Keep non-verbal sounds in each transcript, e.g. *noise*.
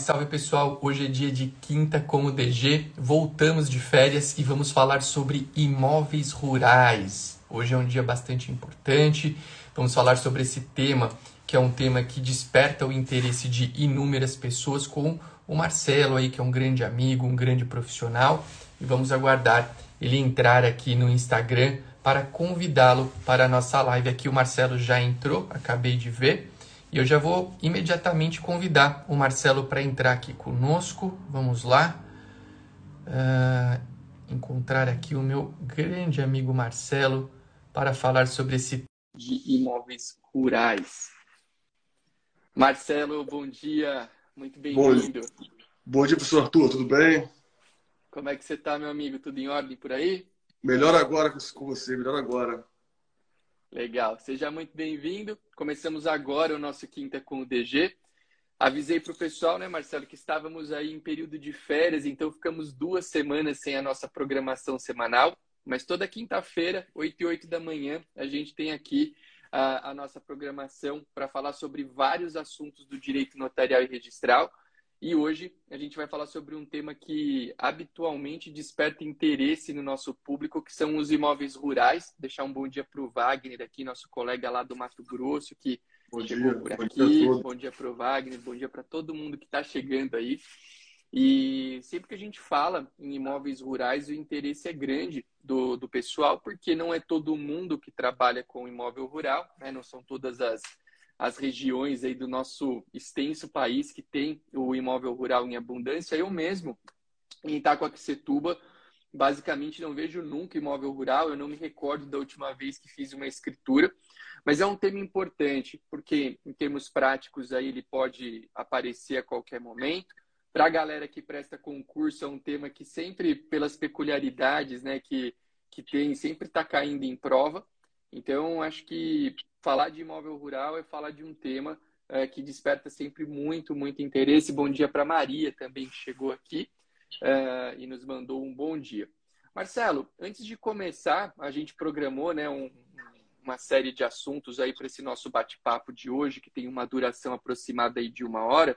salve pessoal! Hoje é dia de quinta como DG, voltamos de férias e vamos falar sobre imóveis rurais. Hoje é um dia bastante importante, vamos falar sobre esse tema, que é um tema que desperta o interesse de inúmeras pessoas, com o Marcelo aí, que é um grande amigo, um grande profissional, e vamos aguardar ele entrar aqui no Instagram para convidá-lo para a nossa live aqui. O Marcelo já entrou, acabei de ver. E eu já vou imediatamente convidar o Marcelo para entrar aqui conosco. Vamos lá. Uh, encontrar aqui o meu grande amigo Marcelo para falar sobre esse de imóveis rurais. Marcelo, bom dia. Muito bem-vindo. Bom, bom dia, professor Arthur. Tudo bem? Como é que você está, meu amigo? Tudo em ordem por aí? Melhor agora com você, melhor agora. Legal, seja muito bem-vindo. Começamos agora o nosso Quinta com o DG. Avisei para o pessoal, né, Marcelo, que estávamos aí em período de férias, então ficamos duas semanas sem a nossa programação semanal. Mas toda quinta-feira, 8 e 8 da manhã, a gente tem aqui a, a nossa programação para falar sobre vários assuntos do direito notarial e registral. E hoje a gente vai falar sobre um tema que habitualmente desperta interesse no nosso público, que são os imóveis rurais. Deixar um bom dia para o Wagner aqui, nosso colega lá do Mato Grosso, que bom chegou dia, por aqui. Bom dia para o Wagner, bom dia para todo mundo que está chegando aí. E sempre que a gente fala em imóveis rurais, o interesse é grande do, do pessoal, porque não é todo mundo que trabalha com imóvel rural, né? não são todas as as regiões aí do nosso extenso país que tem o imóvel rural em abundância. Eu mesmo, em Itacoaquecetuba, basicamente não vejo nunca imóvel rural. Eu não me recordo da última vez que fiz uma escritura, mas é um tema importante porque, em termos práticos, aí ele pode aparecer a qualquer momento. Para a galera que presta concurso, é um tema que sempre, pelas peculiaridades né, que, que tem, sempre está caindo em prova. Então, acho que falar de imóvel rural é falar de um tema é, que desperta sempre muito, muito interesse. Bom dia para Maria também, que chegou aqui é, e nos mandou um bom dia. Marcelo, antes de começar, a gente programou né, um, uma série de assuntos aí para esse nosso bate-papo de hoje, que tem uma duração aproximada aí de uma hora.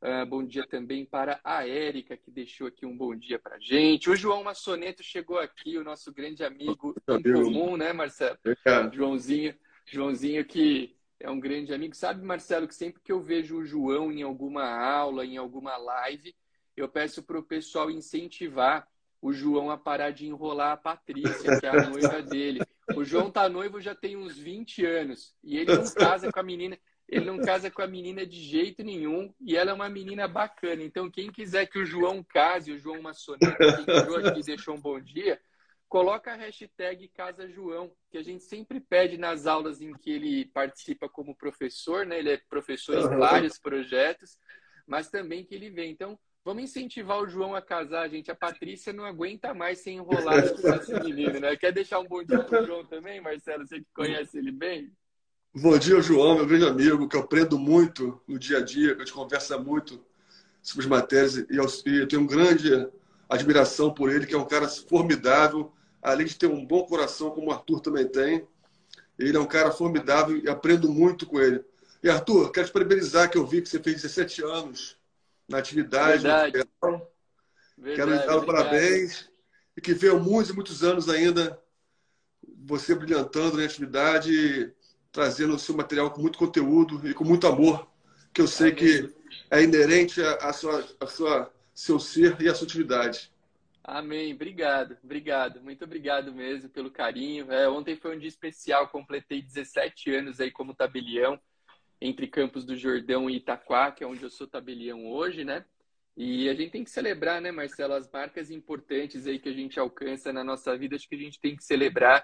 Uh, bom dia também para a Érica, que deixou aqui um bom dia para gente. O João Massoneto chegou aqui, o nosso grande amigo em comum, né, Marcelo? É. Joãozinho, Joãozinho que é um grande amigo. Sabe, Marcelo, que sempre que eu vejo o João em alguma aula, em alguma live, eu peço para o pessoal incentivar o João a parar de enrolar a Patrícia, que é a noiva dele. O João tá noivo já tem uns 20 anos e ele não casa com a menina. Ele não casa com a menina de jeito nenhum e ela é uma menina bacana. Então, quem quiser que o João case, o João Maçoneta, que entrou aqui deixou um bom dia, coloca a hashtag Casa João, que a gente sempre pede nas aulas em que ele participa como professor, né? Ele é professor em vários projetos, mas também que ele vem. Então, vamos incentivar o João a casar, gente. A Patrícia não aguenta mais sem enrolar com esse menino, né? Quer deixar um bom dia pro João também, Marcelo? Você que conhece ele bem? Bom dia, João, meu grande amigo, que eu aprendo muito no dia a dia, que a gente conversa muito sobre as matérias e eu tenho uma grande admiração por ele, que é um cara formidável, além de ter um bom coração, como o Arthur também tem. Ele é um cara formidável e aprendo muito com ele. E Arthur, quero te parabenizar que eu vi que você fez 17 anos na atividade. Verdade. Verdade quero lhe dar os parabéns e que venham muitos e muitos anos ainda você brilhantando na atividade trazendo o seu material com muito conteúdo e com muito amor, que eu sei que é inerente à sua, à sua seu ser e à sua atividade. Amém. Obrigado, obrigado. Muito obrigado mesmo pelo carinho. É, ontem foi um dia especial, completei 17 anos aí como tabelião entre Campos do Jordão e Itaquá, que é onde eu sou tabelião hoje, né? E a gente tem que celebrar, né, Marcelo, as marcas importantes aí que a gente alcança na nossa vida, acho que a gente tem que celebrar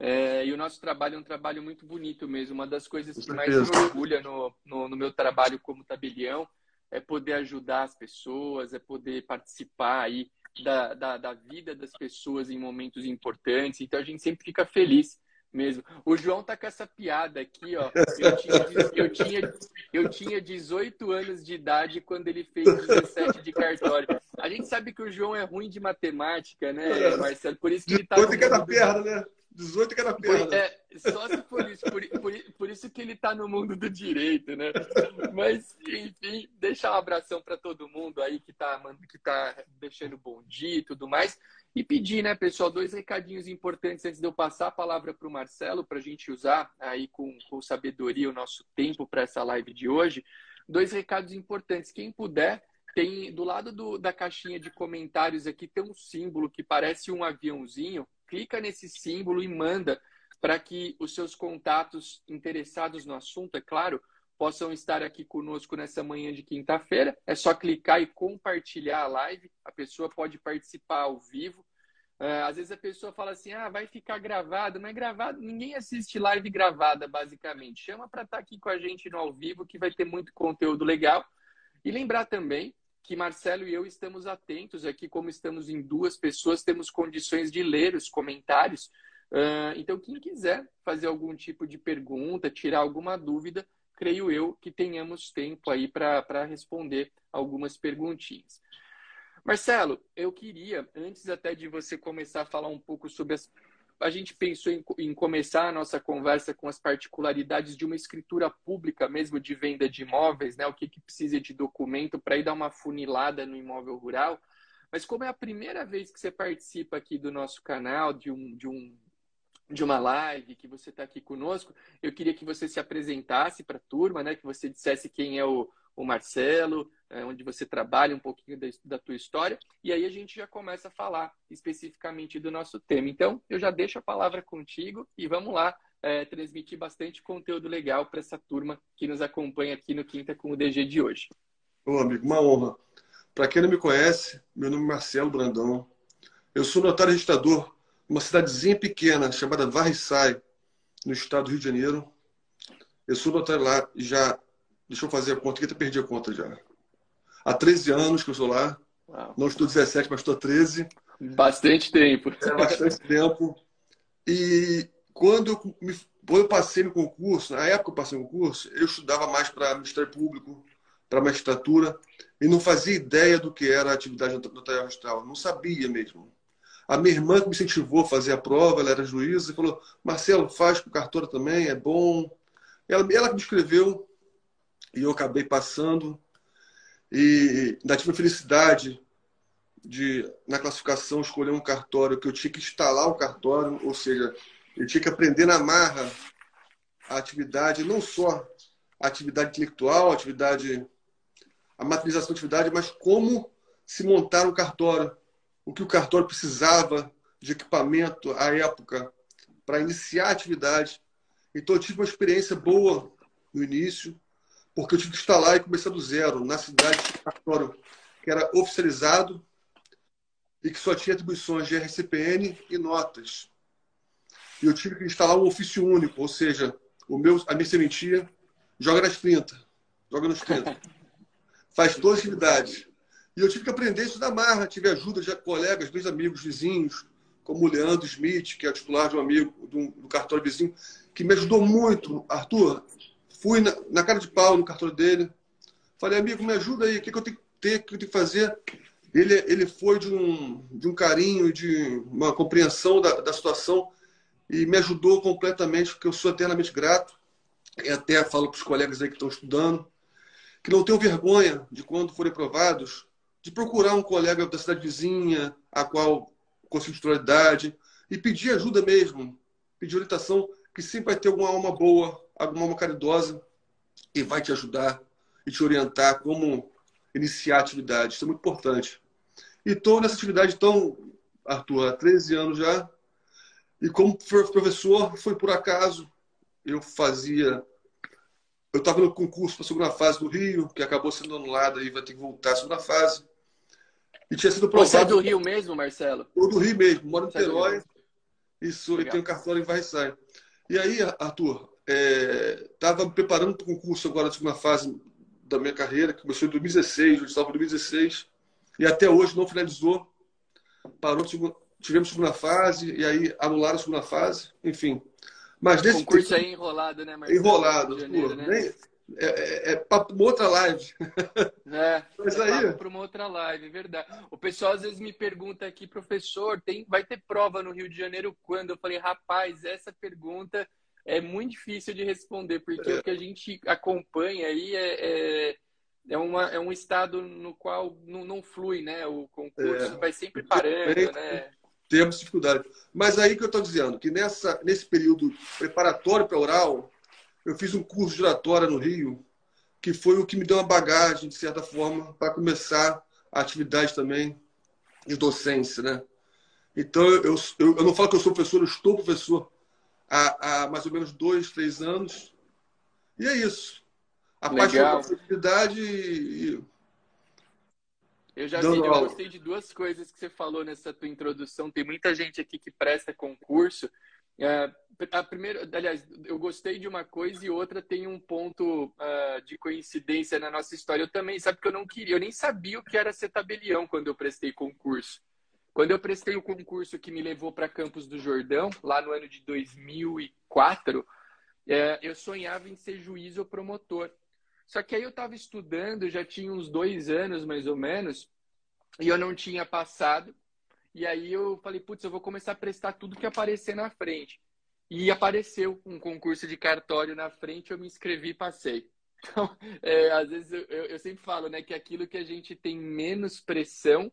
é, e o nosso trabalho é um trabalho muito bonito mesmo. Uma das coisas que mais me orgulha no, no, no, meu trabalho como tabelião é poder ajudar as pessoas, é poder participar aí da, da, da, vida das pessoas em momentos importantes. Então a gente sempre fica feliz mesmo. O João tá com essa piada aqui, ó. Eu tinha, eu tinha, eu tinha 18 anos de idade quando ele fez 17 de cartório. A gente sabe que o João é ruim de matemática, né, Marcelo? Por isso que ele tá. Quanto que é da perna, né? 18 em cada perna. É, só se for isso. Por, por, por isso que ele está no mundo do direito, né? Mas, enfim, deixar um abração para todo mundo aí que está que tá deixando bom dia e tudo mais. E pedir, né, pessoal, dois recadinhos importantes antes de eu passar a palavra para o Marcelo, para a gente usar aí com, com sabedoria o nosso tempo para essa live de hoje. Dois recados importantes. Quem puder, tem do lado do, da caixinha de comentários aqui tem um símbolo que parece um aviãozinho. Clica nesse símbolo e manda para que os seus contatos interessados no assunto, é claro, possam estar aqui conosco nessa manhã de quinta-feira. É só clicar e compartilhar a live. A pessoa pode participar ao vivo. Uh, às vezes a pessoa fala assim, ah, vai ficar gravado. Não é gravado, ninguém assiste live gravada, basicamente. Chama para estar tá aqui com a gente no ao vivo, que vai ter muito conteúdo legal. E lembrar também que Marcelo e eu estamos atentos aqui, como estamos em duas pessoas, temos condições de ler os comentários. Uh, então, quem quiser fazer algum tipo de pergunta, tirar alguma dúvida, creio eu que tenhamos tempo aí para responder algumas perguntinhas. Marcelo, eu queria, antes até de você começar a falar um pouco sobre as. A gente pensou em, em começar a nossa conversa com as particularidades de uma escritura pública mesmo de venda de imóveis, né? O que, que precisa de documento para ir dar uma funilada no imóvel rural. Mas como é a primeira vez que você participa aqui do nosso canal, de um, de um de uma live, que você está aqui conosco, eu queria que você se apresentasse para a turma, né? Que você dissesse quem é o, o Marcelo, é, onde você trabalha um pouquinho da, da tua história, e aí a gente já começa a falar especificamente do nosso tema. Então, eu já deixo a palavra contigo e vamos lá é, transmitir bastante conteúdo legal para essa turma que nos acompanha aqui no Quinta com o DG de hoje. Ô, amigo, uma honra. Para quem não me conhece, meu nome é Marcelo Brandão. Eu sou notário registrador uma cidadezinha pequena chamada Varriçai, no estado do Rio de Janeiro. Eu sou notário lá já, deixa eu fazer a conta, que eu perdi a conta já. Há 13 anos que eu sou lá. Uau. Não estou 17, mas estou 13. Bastante tempo. É bastante tempo. E quando eu, me, quando eu passei no concurso, na época que eu passei no concurso, eu estudava mais para Ministério Público, para magistratura, e não fazia ideia do que era a atividade notarial registral. Não sabia mesmo. A minha irmã que me incentivou a fazer a prova, ela era juíza, e falou: Marcelo, faz com cartora também, é bom. Ela, ela me escreveu e eu acabei passando. E ainda tive a felicidade de, na classificação, escolher um cartório que eu tinha que instalar o cartório, ou seja, eu tinha que aprender na marra a atividade, não só a atividade intelectual, a atividade, a materialização da atividade, mas como se montar um cartório o que o cartório precisava de equipamento à época para iniciar a atividade. Então, eu tive uma experiência boa no início, porque eu tive que instalar e começar do zero, na cidade de cartório que era oficializado e que só tinha atribuições de RCPN e notas. E eu tive que instalar um ofício único, ou seja, o meu, a minha sementia joga nas 30, joga nos 30. *laughs* Faz todas as atividades. E eu tive que aprender isso da marra. Tive ajuda de colegas, dois amigos vizinhos, como o Leandro Smith, que é titular de um amigo do, do cartório vizinho, que me ajudou muito. Arthur, fui na, na, cara de pau no cartório dele. Falei, amigo, me ajuda aí, o que, que eu tenho que ter, o que eu tenho que fazer? Ele, ele foi de um, de um carinho, de uma compreensão da, da situação e me ajudou completamente, porque eu sou eternamente grato. E até falo para os colegas aí que estão estudando, que não tenham vergonha de quando forem aprovados, de procurar um colega da cidade vizinha, a qual consigo titularidade, e pedir ajuda mesmo, pedir orientação, que sempre vai ter alguma alma boa, alguma alma caridosa, e vai te ajudar e te orientar como iniciar a atividade. Isso é muito importante. E estou nessa atividade, então, Arthur, há 13 anos já. E como professor, foi por acaso. Eu fazia. Eu estava no concurso para a segunda fase do Rio, que acabou sendo anulado e vai ter que voltar à segunda fase. E tinha sido provado. Você é do Rio mesmo, Marcelo? Eu do Rio mesmo, moro em é Niterói. Isso, e tenho cartório em Varriçai. E aí, Arthur, estava é, me preparando para o concurso agora de segunda fase da minha carreira, que começou em 2016, eu estava em 2016, e até hoje não finalizou. Parou, tivemos segunda fase, e aí anularam a segunda fase, enfim. Mas nesse o concurso tempo, é enrolado, né, Marcelo? Enrolado. Janeiro, né? nem, é, é, é para uma outra live. *laughs* É, *laughs* Mas é aí... para uma outra live, verdade. O pessoal às vezes me pergunta aqui, professor, tem, vai ter prova no Rio de Janeiro quando? Eu falei, rapaz, essa pergunta é muito difícil de responder, porque é. o que a gente acompanha aí é, é, é, uma, é um estado no qual não, não flui, né? O concurso é. vai sempre parando, né? Temos dificuldade. Mas aí que eu estou dizendo, que nessa, nesse período preparatório para oral, eu fiz um curso de oratória no Rio, que foi o que me deu uma bagagem, de certa forma, para começar a atividade também de docência, né? Então, eu, eu, eu, não falo que eu sou professor, eu estou professor há, há mais ou menos dois, três anos. E é isso. A Legal. paixão pela atividade e... Eu já vi, eu gostei de duas coisas que você falou nessa tua introdução. Tem muita gente aqui que presta concurso é, a primeira, aliás, eu gostei de uma coisa e outra tem um ponto uh, de coincidência na nossa história. Eu também, sabe que eu não queria, eu nem sabia o que era ser tabelião quando eu prestei concurso. Quando eu prestei o concurso que me levou para Campos do Jordão, lá no ano de 2004, é, eu sonhava em ser juiz ou promotor. Só que aí eu estava estudando, já tinha uns dois anos mais ou menos, e eu não tinha passado. E aí eu falei, putz, eu vou começar a prestar tudo que aparecer na frente. E apareceu um concurso de cartório na frente, eu me inscrevi e passei. Então, *laughs* é, às vezes eu, eu, sempre falo, né, que aquilo que a gente tem menos pressão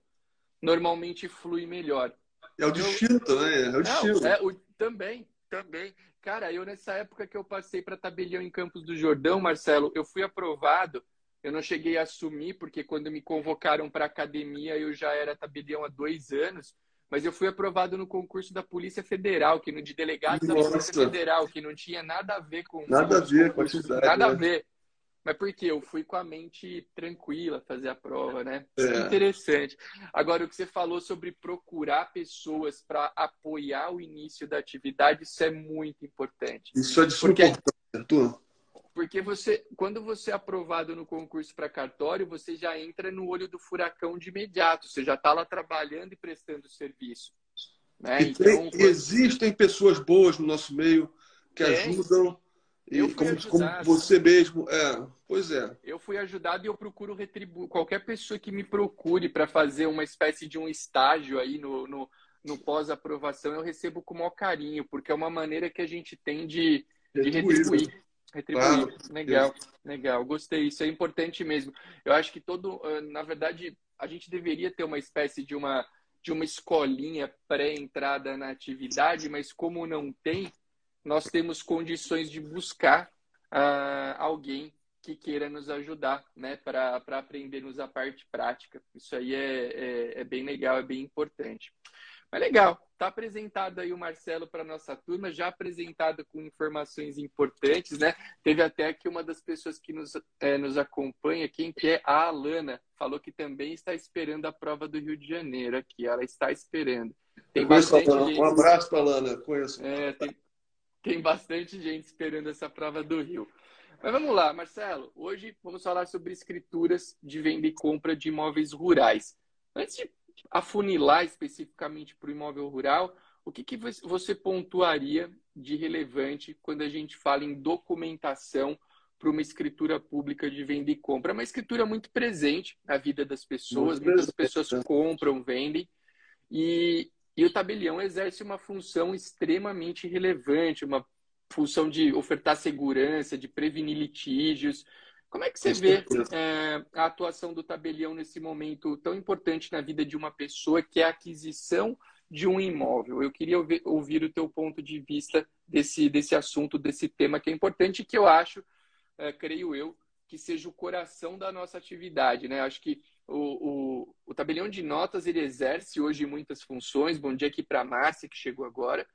normalmente flui melhor. É o destino eu, também, é o destino. É, o, também, também. Cara, eu nessa época que eu passei para tabelião em Campos do Jordão, Marcelo, eu fui aprovado eu não cheguei a assumir, porque quando me convocaram para academia, eu já era tabelião há dois anos. Mas eu fui aprovado no concurso da Polícia Federal, que no de delegado da Polícia Federal, que não tinha nada a ver com. Nada a ver com a atividade. Nada né? a ver. Mas por quê? Eu fui com a mente tranquila fazer a prova, né? É. Interessante. Agora, o que você falou sobre procurar pessoas para apoiar o início da atividade, isso é muito importante. Isso é de importância, Arthur. Porque você, quando você é aprovado no concurso para cartório, você já entra no olho do furacão de imediato. Você já está lá trabalhando e prestando serviço. Né? Então, tem, quando... Existem pessoas boas no nosso meio que é. ajudam. E como, como, você mesmo. É, pois é. Eu fui ajudado e eu procuro retribuir. Qualquer pessoa que me procure para fazer uma espécie de um estágio aí no, no, no pós-aprovação, eu recebo com o maior carinho, porque é uma maneira que a gente tem de, de retribuir. Retribuir. Claro. Legal, legal. Gostei. Isso é importante mesmo. Eu acho que todo, ah, na verdade, a gente deveria ter uma espécie de uma de uma escolinha pré-entrada na atividade, mas como não tem, nós temos condições de buscar uh, alguém que queira nos ajudar, né, para aprendermos a parte prática. Isso aí é, é, é bem legal, é bem importante. Mas legal, está apresentado aí o Marcelo para nossa turma, já apresentado com informações importantes, né? Teve até aqui uma das pessoas que nos, é, nos acompanha, quem que é a Alana, falou que também está esperando a prova do Rio de Janeiro aqui, ela está esperando. Tem bastante gente... Um abraço para a Alana, conheço. É, tem, tem bastante gente esperando essa prova do Rio. Mas vamos lá, Marcelo. Hoje vamos falar sobre escrituras de venda e compra de imóveis rurais. Antes de afunilar especificamente para o imóvel rural, o que, que você pontuaria de relevante quando a gente fala em documentação para uma escritura pública de venda e compra? É uma escritura muito presente na vida das pessoas, muito muitas pessoas compram, vendem, e, e o tabelião exerce uma função extremamente relevante, uma função de ofertar segurança, de prevenir litígios, como é que você vê é, a atuação do tabelião nesse momento tão importante na vida de uma pessoa, que é a aquisição de um imóvel? Eu queria ouvir, ouvir o teu ponto de vista desse, desse assunto, desse tema que é importante, que eu acho, é, creio eu, que seja o coração da nossa atividade. Né? Acho que o, o, o tabelião de notas ele exerce hoje muitas funções. Bom dia aqui para a Márcia, que chegou agora.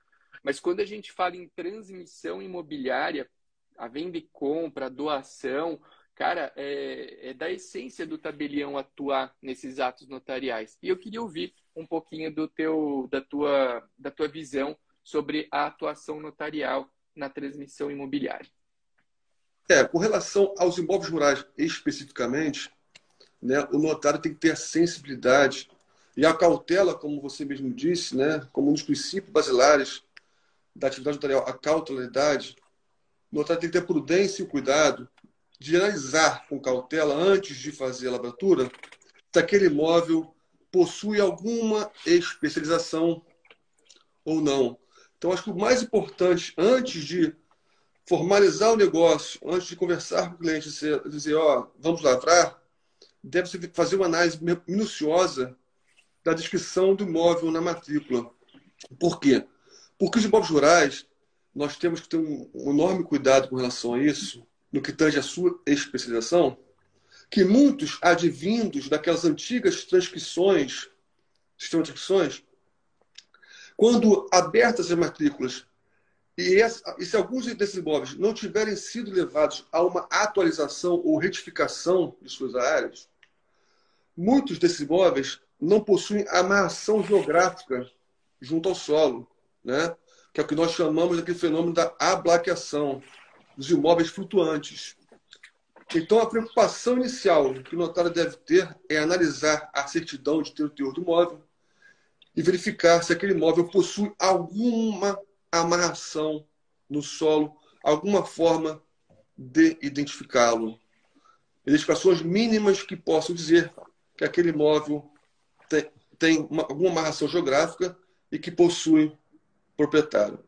Mas quando a gente fala em transmissão imobiliária, a venda e compra, a doação, cara, é, é, da essência do tabelião atuar nesses atos notariais. E eu queria ouvir um pouquinho do teu, da, tua, da tua visão sobre a atuação notarial na transmissão imobiliária. É, com relação aos imóveis rurais especificamente, né, o notário tem que ter a sensibilidade e a cautela, como você mesmo disse, né, como um dos princípios basilares da atividade notarial, a cautelidade. O notário tem que ter prudência e cuidado de analisar com cautela, antes de fazer a lavratura, se aquele imóvel possui alguma especialização ou não. Então, acho que o mais importante, antes de formalizar o negócio, antes de conversar com o cliente, dizer, ó, vamos lavrar, deve-se fazer uma análise minuciosa da descrição do imóvel na matrícula. Por quê? Porque os imóveis rurais, nós temos que ter um, um enorme cuidado com relação a isso, no que tange a sua especialização, que muitos advindos daquelas antigas transcrições, sistema de transcrições, quando abertas as matrículas e, essa, e, se alguns desses imóveis não tiverem sido levados a uma atualização ou retificação de suas áreas, muitos desses imóveis não possuem amarração geográfica junto ao solo, né? que é o que nós chamamos daquele fenômeno da ablaqueação dos imóveis flutuantes. Então, a preocupação inicial que o notário deve ter é analisar a certidão de ter o teor do imóvel e verificar se aquele imóvel possui alguma amarração no solo, alguma forma de identificá-lo. Identificações mínimas que possam dizer que aquele imóvel tem, tem uma, alguma amarração geográfica e que possui proprietário.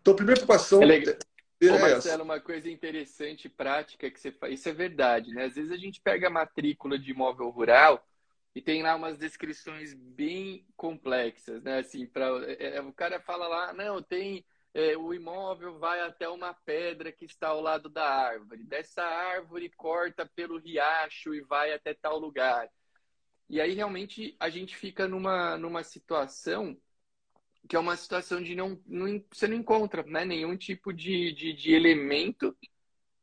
Então, a primeira preocupação é, é Ô, Marcelo, uma coisa interessante, prática que você faz, isso é verdade, né? Às vezes a gente pega a matrícula de imóvel rural e tem lá umas descrições bem complexas, né? Assim, para é, é, o cara fala lá, não, tem é, o imóvel vai até uma pedra que está ao lado da árvore. Dessa árvore corta pelo riacho e vai até tal lugar. E aí realmente a gente fica numa, numa situação que é uma situação de não, não você não encontra né, nenhum tipo de, de, de elemento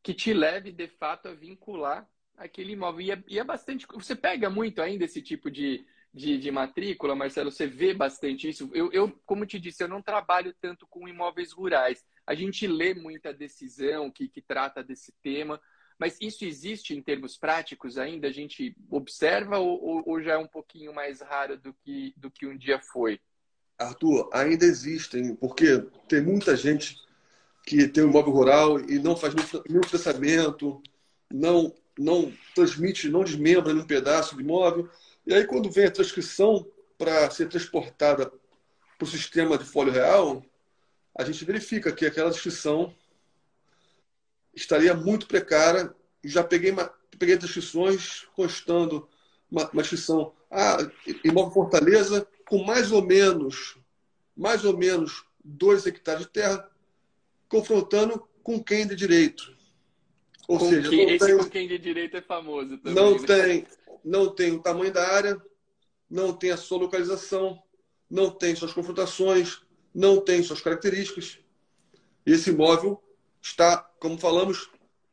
que te leve de fato a vincular aquele imóvel. E é, e é bastante. Você pega muito ainda esse tipo de, de, de, matrícula, Marcelo? Você vê bastante isso? Eu, eu, como te disse, eu não trabalho tanto com imóveis rurais. A gente lê muita decisão que, que trata desse tema, mas isso existe em termos práticos ainda? A gente observa ou, ou já é um pouquinho mais raro do que, do que um dia foi? Arthur, ainda existem, porque tem muita gente que tem um imóvel rural e não faz nenhum financiamento, não não transmite, não desmembra nenhum pedaço de imóvel. E aí, quando vem a transcrição para ser transportada para o sistema de folha real, a gente verifica que aquela descrição estaria muito precária. Já peguei, peguei descrições constando uma, uma descrição. Ah, imóvel Fortaleza com mais ou menos, mais ou menos dois hectares de terra, confrontando com quem de direito. Ou com seja, quem, esse tem, com quem de direito é famoso também. Não né? tem, não tem o tamanho da área, não tem a sua localização, não tem suas confrontações, não tem suas características. Esse imóvel está, como falamos,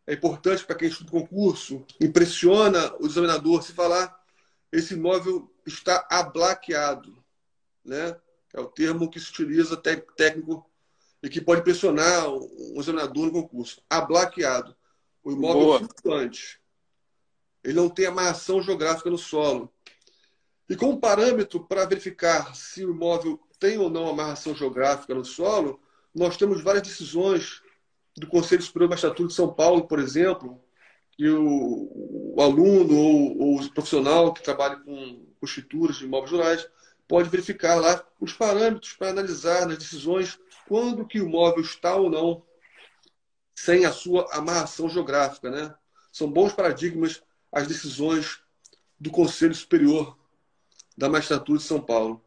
é importante para quem estuda concurso, impressiona o examinador se falar, esse imóvel está ablaqueado, né? É o termo que se utiliza técnico e que pode impressionar um examinador no concurso. Ablaqueado. O imóvel Boa. flutuante. Ele não tem amarração geográfica no solo. E como parâmetro para verificar se o imóvel tem ou não amarração geográfica no solo, nós temos várias decisões do Conselho Superior de Magistratura de São Paulo, por exemplo, que o, o aluno ou, ou, o profissional que trabalha com, escrituras de imóveis rurais pode verificar lá os parâmetros para analisar nas decisões quando que o imóvel está ou não sem a sua amarração geográfica. Né? São bons paradigmas as decisões do Conselho Superior da Magistratura de São Paulo.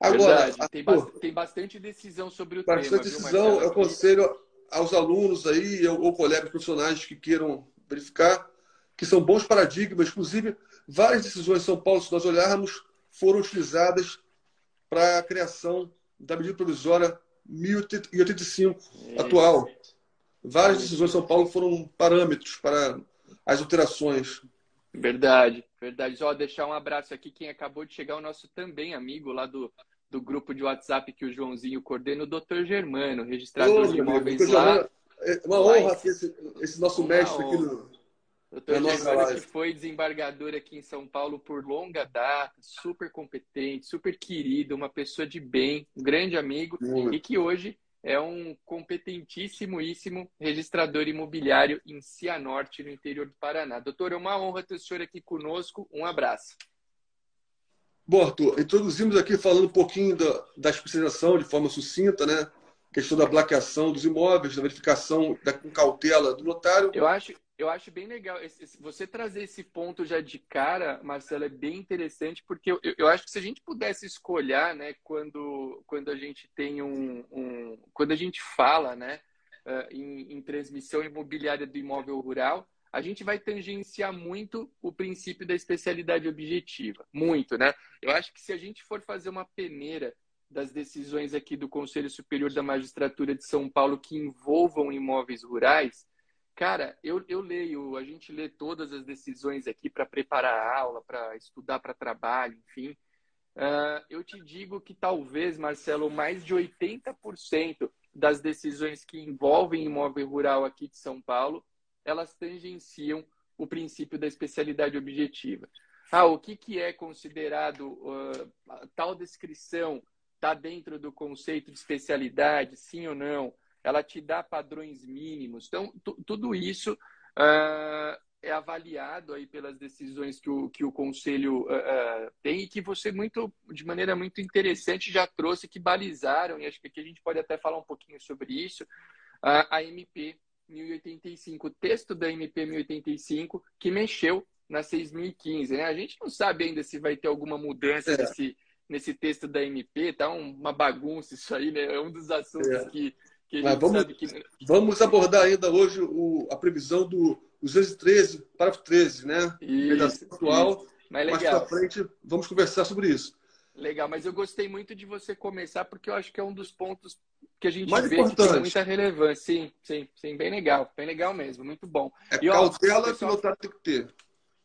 Agora, Verdade, tem, ba tem, bastante decisão sobre o bastante tema. Bastante decisão, eu aconselho aos alunos aí ou, ou colegas profissionais que queiram verificar que são bons paradigmas. Inclusive, várias decisões em São Paulo, se nós olharmos, foram utilizadas para a criação da medida provisória 1085 Isso. atual. Várias decisões de São Paulo foram parâmetros para as alterações. Verdade, verdade. Só deixar um abraço aqui quem acabou de chegar, o nosso também amigo lá do, do grupo de WhatsApp que o Joãozinho coordena, o doutor Germano, registrador Ô, de imóveis lá. É uma honra ter esse, esse nosso mestre aqui no, Doutor Germano, que foi desembargador aqui em São Paulo por longa data, super competente, super querido, uma pessoa de bem, um grande amigo, e que hoje é um competentíssimo registrador imobiliário em Cianorte, no interior do Paraná. Doutor, é uma honra ter o senhor aqui conosco. Um abraço. Bom, Arthur, introduzimos aqui falando um pouquinho da, da especialização de forma sucinta, né? questão da bloqueação dos imóveis, da verificação da, com cautela do notário. Eu acho, eu acho bem legal. Você trazer esse ponto já de cara, Marcelo, é bem interessante, porque eu, eu acho que se a gente pudesse escolher, né, quando, quando a gente tem um, um Quando a gente fala, né, uh, em, em transmissão imobiliária do imóvel rural, a gente vai tangenciar muito o princípio da especialidade objetiva. Muito, né? Eu acho que se a gente for fazer uma peneira das decisões aqui do Conselho Superior da Magistratura de São Paulo que envolvam imóveis rurais, cara, eu, eu leio, a gente lê todas as decisões aqui para preparar a aula, para estudar para trabalho, enfim. Uh, eu te digo que talvez, Marcelo, mais de 80% das decisões que envolvem imóvel rural aqui de São Paulo, elas tangenciam o princípio da especialidade objetiva. Ah, o que, que é considerado uh, tal descrição está dentro do conceito de especialidade, sim ou não? Ela te dá padrões mínimos. Então, tudo isso uh, é avaliado aí pelas decisões que o, que o conselho uh, tem e que você muito, de maneira muito interessante já trouxe que balizaram e acho que aqui a gente pode até falar um pouquinho sobre isso a MP 1085, o texto da MP 1085 que mexeu na 6015, né? A gente não sabe ainda se vai ter alguma mudança é. nesse nesse texto da MP, tá uma bagunça isso aí, né? É um dos assuntos é. que, que a gente vamos, sabe que... Vamos abordar ainda hoje o, a previsão do 213, parágrafo 13, né? Isso, atual. Isso. Mas Mais para frente vamos conversar sobre isso. Legal, mas eu gostei muito de você começar porque eu acho que é um dos pontos que a gente Mais vê importante. que tem muita relevância. Sim, sim, sim, bem legal, bem legal mesmo, muito bom. É e, cautela ó, pessoal... que tem que ter.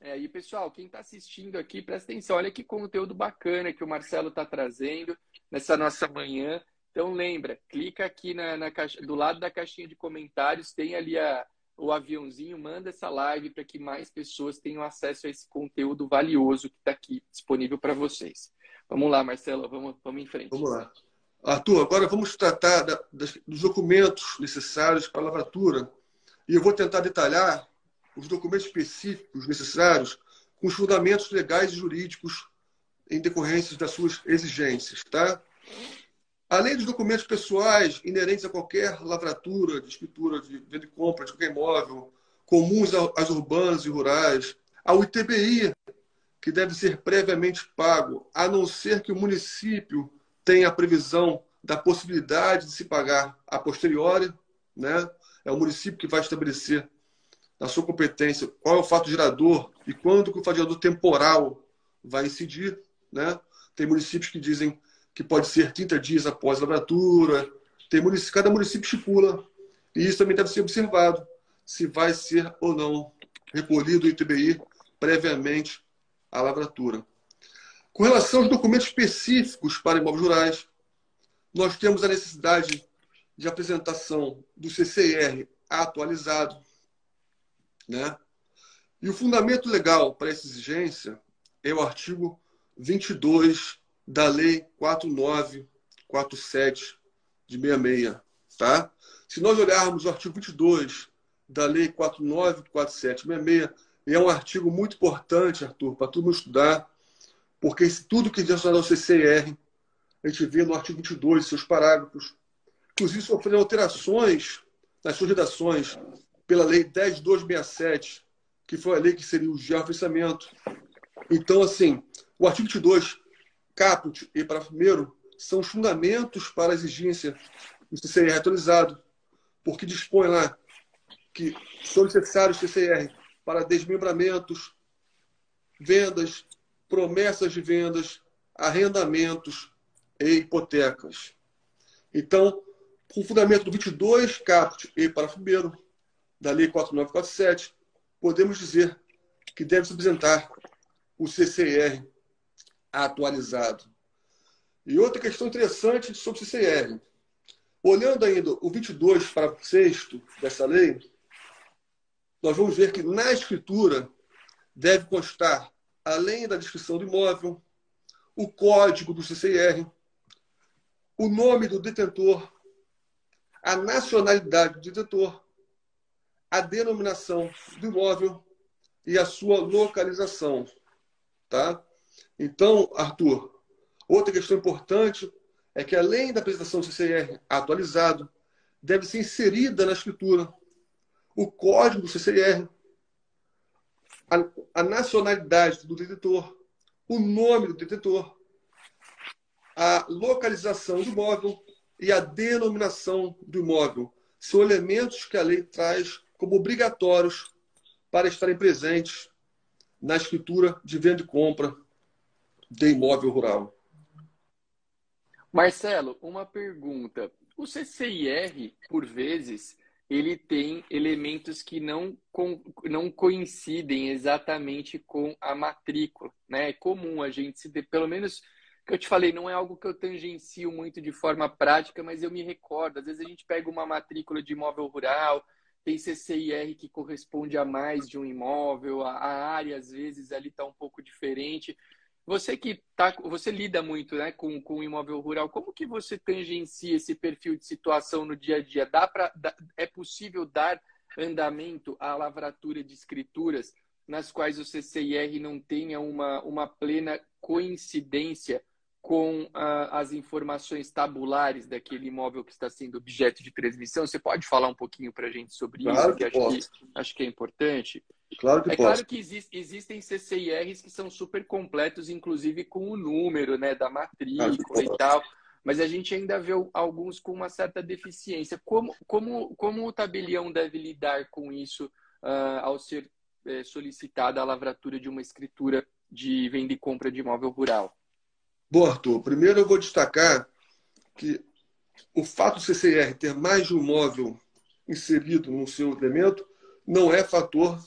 É, e pessoal, quem está assistindo aqui, presta atenção, olha que conteúdo bacana que o Marcelo está trazendo nessa nossa manhã. Então lembra, clica aqui na, na caixa, do lado da caixinha de comentários, tem ali a, o aviãozinho, manda essa live para que mais pessoas tenham acesso a esse conteúdo valioso que está aqui disponível para vocês. Vamos lá, Marcelo, vamos, vamos em frente. Vamos lá. Arthur, agora vamos tratar da, das, dos documentos necessários para a lavratura. E eu vou tentar detalhar os documentos específicos necessários com os fundamentos legais e jurídicos em decorrência das suas exigências, tá? Além dos documentos pessoais inerentes a qualquer lavratura de escritura de venda e compra de qualquer imóvel, comuns às urbanas e rurais, ao ITBI, que deve ser previamente pago, a não ser que o município tenha a previsão da possibilidade de se pagar a posteriori, né? É o município que vai estabelecer na sua competência, qual é o fato gerador e quando que o fato gerador temporal vai incidir. Né? Tem municípios que dizem que pode ser 30 dias após a lavratura, tem município, cada município estipula, e isso também deve ser observado, se vai ser ou não recolhido o ITBI previamente à lavratura. Com relação aos documentos específicos para imóveis rurais, nós temos a necessidade de apresentação do CCR atualizado, né? E o fundamento legal para essa exigência é o artigo 22 da Lei 4947 de 66. Tá? Se nós olharmos o artigo 22 da Lei 4947 de 66, é um artigo muito importante, Arthur, para todo mundo estudar, porque tudo que diz ao CCR, a gente vê no artigo 22, seus parágrafos, inclusive sofrendo alterações nas suas redações pela Lei 10267, que foi a lei que seria o geofensamento. Então, assim, o artigo 22, caput e parágrafo 1 são os fundamentos para a exigência do CCR atualizado, porque dispõe lá que são necessários CCR para desmembramentos, vendas, promessas de vendas, arrendamentos e hipotecas. Então, com o fundamento do 22, caput e parágrafo 1 da Lei 4947, podemos dizer que deve se apresentar o CCR atualizado. E outra questão interessante sobre o CCR. Olhando ainda o 22 para o 6 dessa lei, nós vamos ver que na escritura deve constar, além da descrição do imóvel, o código do CCR, o nome do detentor, a nacionalidade do detetor, a denominação do imóvel e a sua localização. Tá? Então, Arthur, outra questão importante é que, além da apresentação do CCR atualizado, deve ser inserida na escritura o código do CCR, a, a nacionalidade do detetor, o nome do detetor, a localização do imóvel e a denominação do imóvel. São elementos que a lei traz como obrigatórios para estarem presentes na escritura de venda e compra de imóvel rural. Marcelo, uma pergunta. O CCIR, por vezes, ele tem elementos que não, com, não coincidem exatamente com a matrícula. Né? É comum a gente se... De, pelo menos, que eu te falei, não é algo que eu tangencio muito de forma prática, mas eu me recordo. Às vezes a gente pega uma matrícula de imóvel rural, tem CCIR que corresponde a mais de um imóvel, a área, às vezes, ali está um pouco diferente. Você que tá, você lida muito né, com, com o imóvel rural, como que você tangencia esse perfil de situação no dia a dia? Dá pra, dá, é possível dar andamento à lavratura de escrituras nas quais o CCIR não tenha uma, uma plena coincidência com ah, as informações tabulares daquele imóvel que está sendo objeto de transmissão? Você pode falar um pouquinho para a gente sobre claro isso? Que, que acho, que, acho que é importante. Claro que é posso. claro que exist, existem CCIRs que são super completos, inclusive com o número né, da matrícula e tal, mas a gente ainda vê alguns com uma certa deficiência. Como, como, como o tabelião deve lidar com isso uh, ao ser é, solicitada a lavratura de uma escritura de venda e compra de imóvel rural? Bom, Arthur, primeiro eu vou destacar que o fato do CCR ter mais de um imóvel inserido no seu elemento não é fator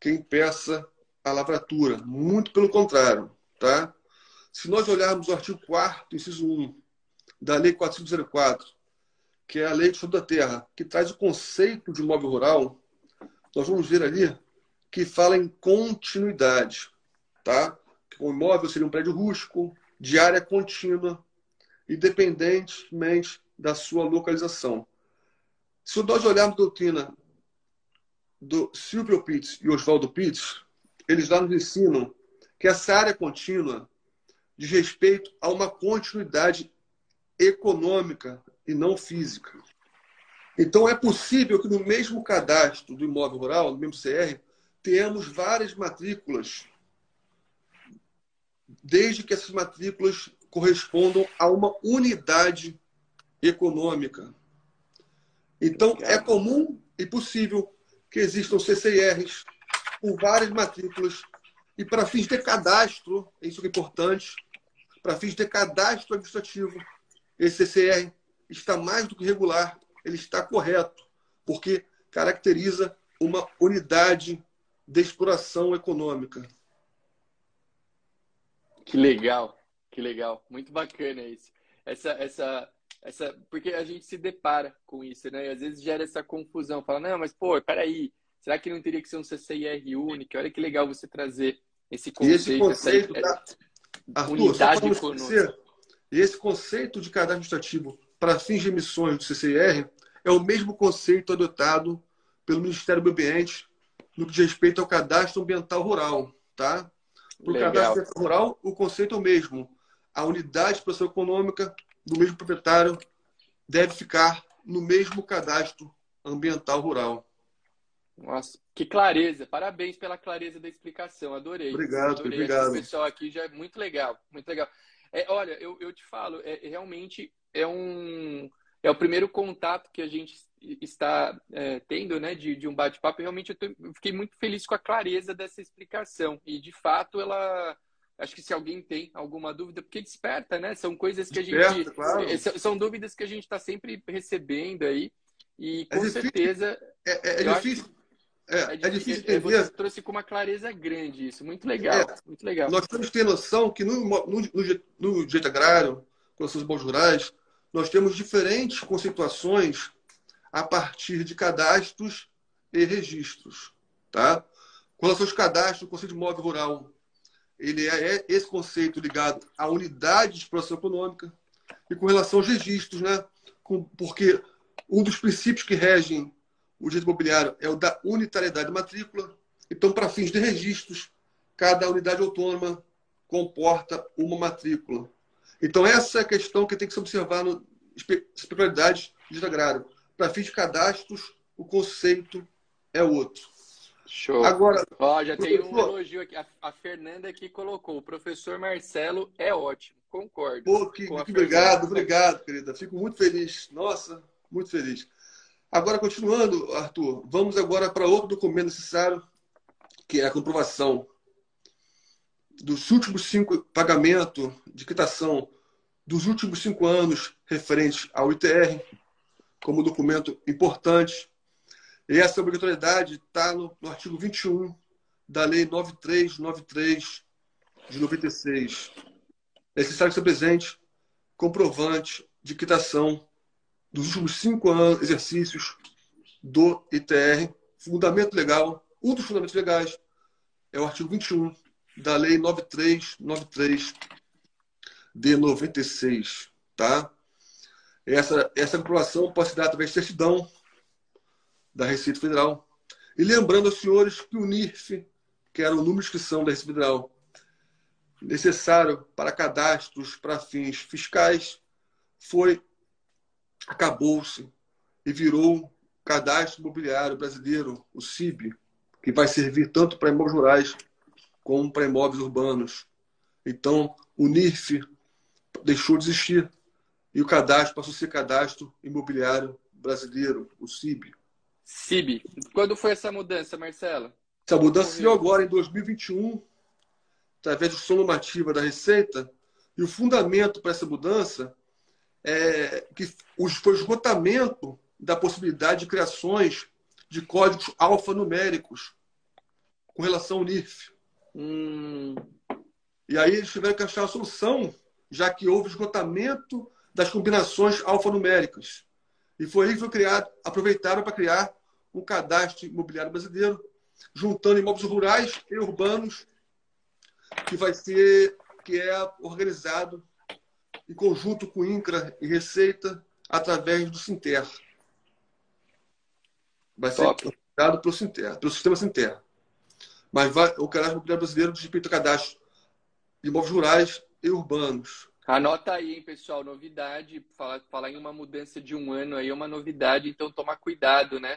que impeça a lavratura. Muito pelo contrário. Tá? Se nós olharmos o artigo 4 inciso 1 da Lei 404, que é a Lei de Estudo da Terra, que traz o conceito de imóvel rural, nós vamos ver ali que fala em continuidade. Tá? O imóvel seria um prédio rústico, de área contínua, independentemente da sua localização. Se nós olharmos a doutrina do Silvio Pitts e Oswaldo Pitts, eles lá nos ensinam que essa área contínua diz respeito a uma continuidade econômica e não física. Então, é possível que no mesmo cadastro do imóvel rural, no mesmo CR, tenhamos várias matrículas, desde que essas matrículas correspondam a uma unidade econômica. Então, é comum e possível que existam CCIRs com várias matrículas e para fins de cadastro, isso é importante, para fins de cadastro administrativo, esse CCR está mais do que regular, ele está correto, porque caracteriza uma unidade de exploração econômica. Que legal, que legal, muito bacana isso. Essa, essa, essa, porque a gente se depara com isso, né? E às vezes gera essa confusão, fala, não, mas pô, peraí, será que não teria que ser um CCIR único? Olha que legal você trazer esse conceito, esse conceito essa da... Arthur, unidade conosco. Esse conceito de cadastro administrativo para fins de emissões do CCIR é o mesmo conceito adotado pelo Ministério do Ambiente no que diz respeito ao cadastro ambiental rural, tá? Para o cadastro ambiental rural, o conceito é o mesmo. A unidade de expressão econômica do mesmo proprietário deve ficar no mesmo cadastro ambiental rural. Nossa, que clareza! Parabéns pela clareza da explicação. Adorei. Obrigado, Adorei. obrigado. O pessoal aqui já é muito legal, muito legal. É, olha, eu, eu te falo, é, realmente é um é o primeiro contato que a gente está é, tendo, né, de, de um bate-papo. Realmente eu, tô, eu fiquei muito feliz com a clareza dessa explicação e de fato ela Acho que se alguém tem alguma dúvida, porque desperta, né? São coisas que desperta, a gente. Claro. É, são dúvidas que a gente está sempre recebendo aí. E com é certeza. É, é, é difícil. É, é, é difícil entender. Você trouxe com uma clareza grande isso. Muito legal. muito legal. Nós temos que ter noção que no, no, no, no direito agrário, com os bons rurais, nós temos diferentes conceituações a partir de cadastros e registros. Tá? Com relação aos cadastros, o Conselho de Imóvel Rural ele é esse conceito ligado à unidade de exploração econômica e com relação aos registros, né? Com, porque Um dos princípios que regem o direito imobiliário é o da unitariedade de matrícula. Então, para fins de registros, cada unidade autônoma comporta uma matrícula. Então, essa é a questão que tem que se observar no peculiaridades do agrário. Para fins de cadastros, o conceito é outro. Show. Agora, Ó, já tem um elogio aqui. A, a, Fernanda aqui colocou: o professor Marcelo é ótimo. Concordo. Pô, que, que obrigado, obrigado, querida. Fico muito feliz. Nossa, muito feliz. Agora, continuando, Arthur, vamos agora para outro documento necessário, que é a comprovação dos últimos cinco pagamentos de quitação dos últimos cinco anos referentes ao ITR, como documento importante. E essa obrigatoriedade está no, no artigo 21 da Lei 9393 de 96. É necessário que seja presente comprovante de quitação dos últimos cinco anos, exercícios do ITR. Fundamento legal, um dos fundamentos legais é o artigo 21 da Lei 9393 de 96, tá? Essa, essa comprovação pode se dar através de certidão da Receita Federal. E lembrando aos senhores que o NIRF, que era o número de inscrição da Receita Federal, necessário para cadastros para fins fiscais, foi acabou-se e virou Cadastro Imobiliário Brasileiro, o CIB, que vai servir tanto para imóveis rurais como para imóveis urbanos. Então, o NIRF deixou de existir e o cadastro passou a ser Cadastro Imobiliário Brasileiro, o CIB. CIB. Quando foi essa mudança, Marcelo? Essa mudança se deu agora em 2021, através de som normativa da Receita, e o fundamento para essa mudança é, que foi o esgotamento da possibilidade de criações de códigos alfanuméricos com relação ao NIF. Hum. E aí eles tiveram que achar a solução, já que houve esgotamento das combinações alfanuméricas. E foi aí que foi criado, aproveitaram para criar um cadastro imobiliário brasileiro, juntando imóveis rurais e urbanos, que vai ser, que é organizado em conjunto com INCRA e Receita, através do Sinter. Vai ser dado pelo Sinter, pelo sistema Sinter. Mas vai, o cadastro imobiliário brasileiro respeito ao cadastro de imóveis rurais e urbanos. Anota aí, hein, pessoal, novidade. Falar, falar em uma mudança de um ano aí é uma novidade, então tomar cuidado, né?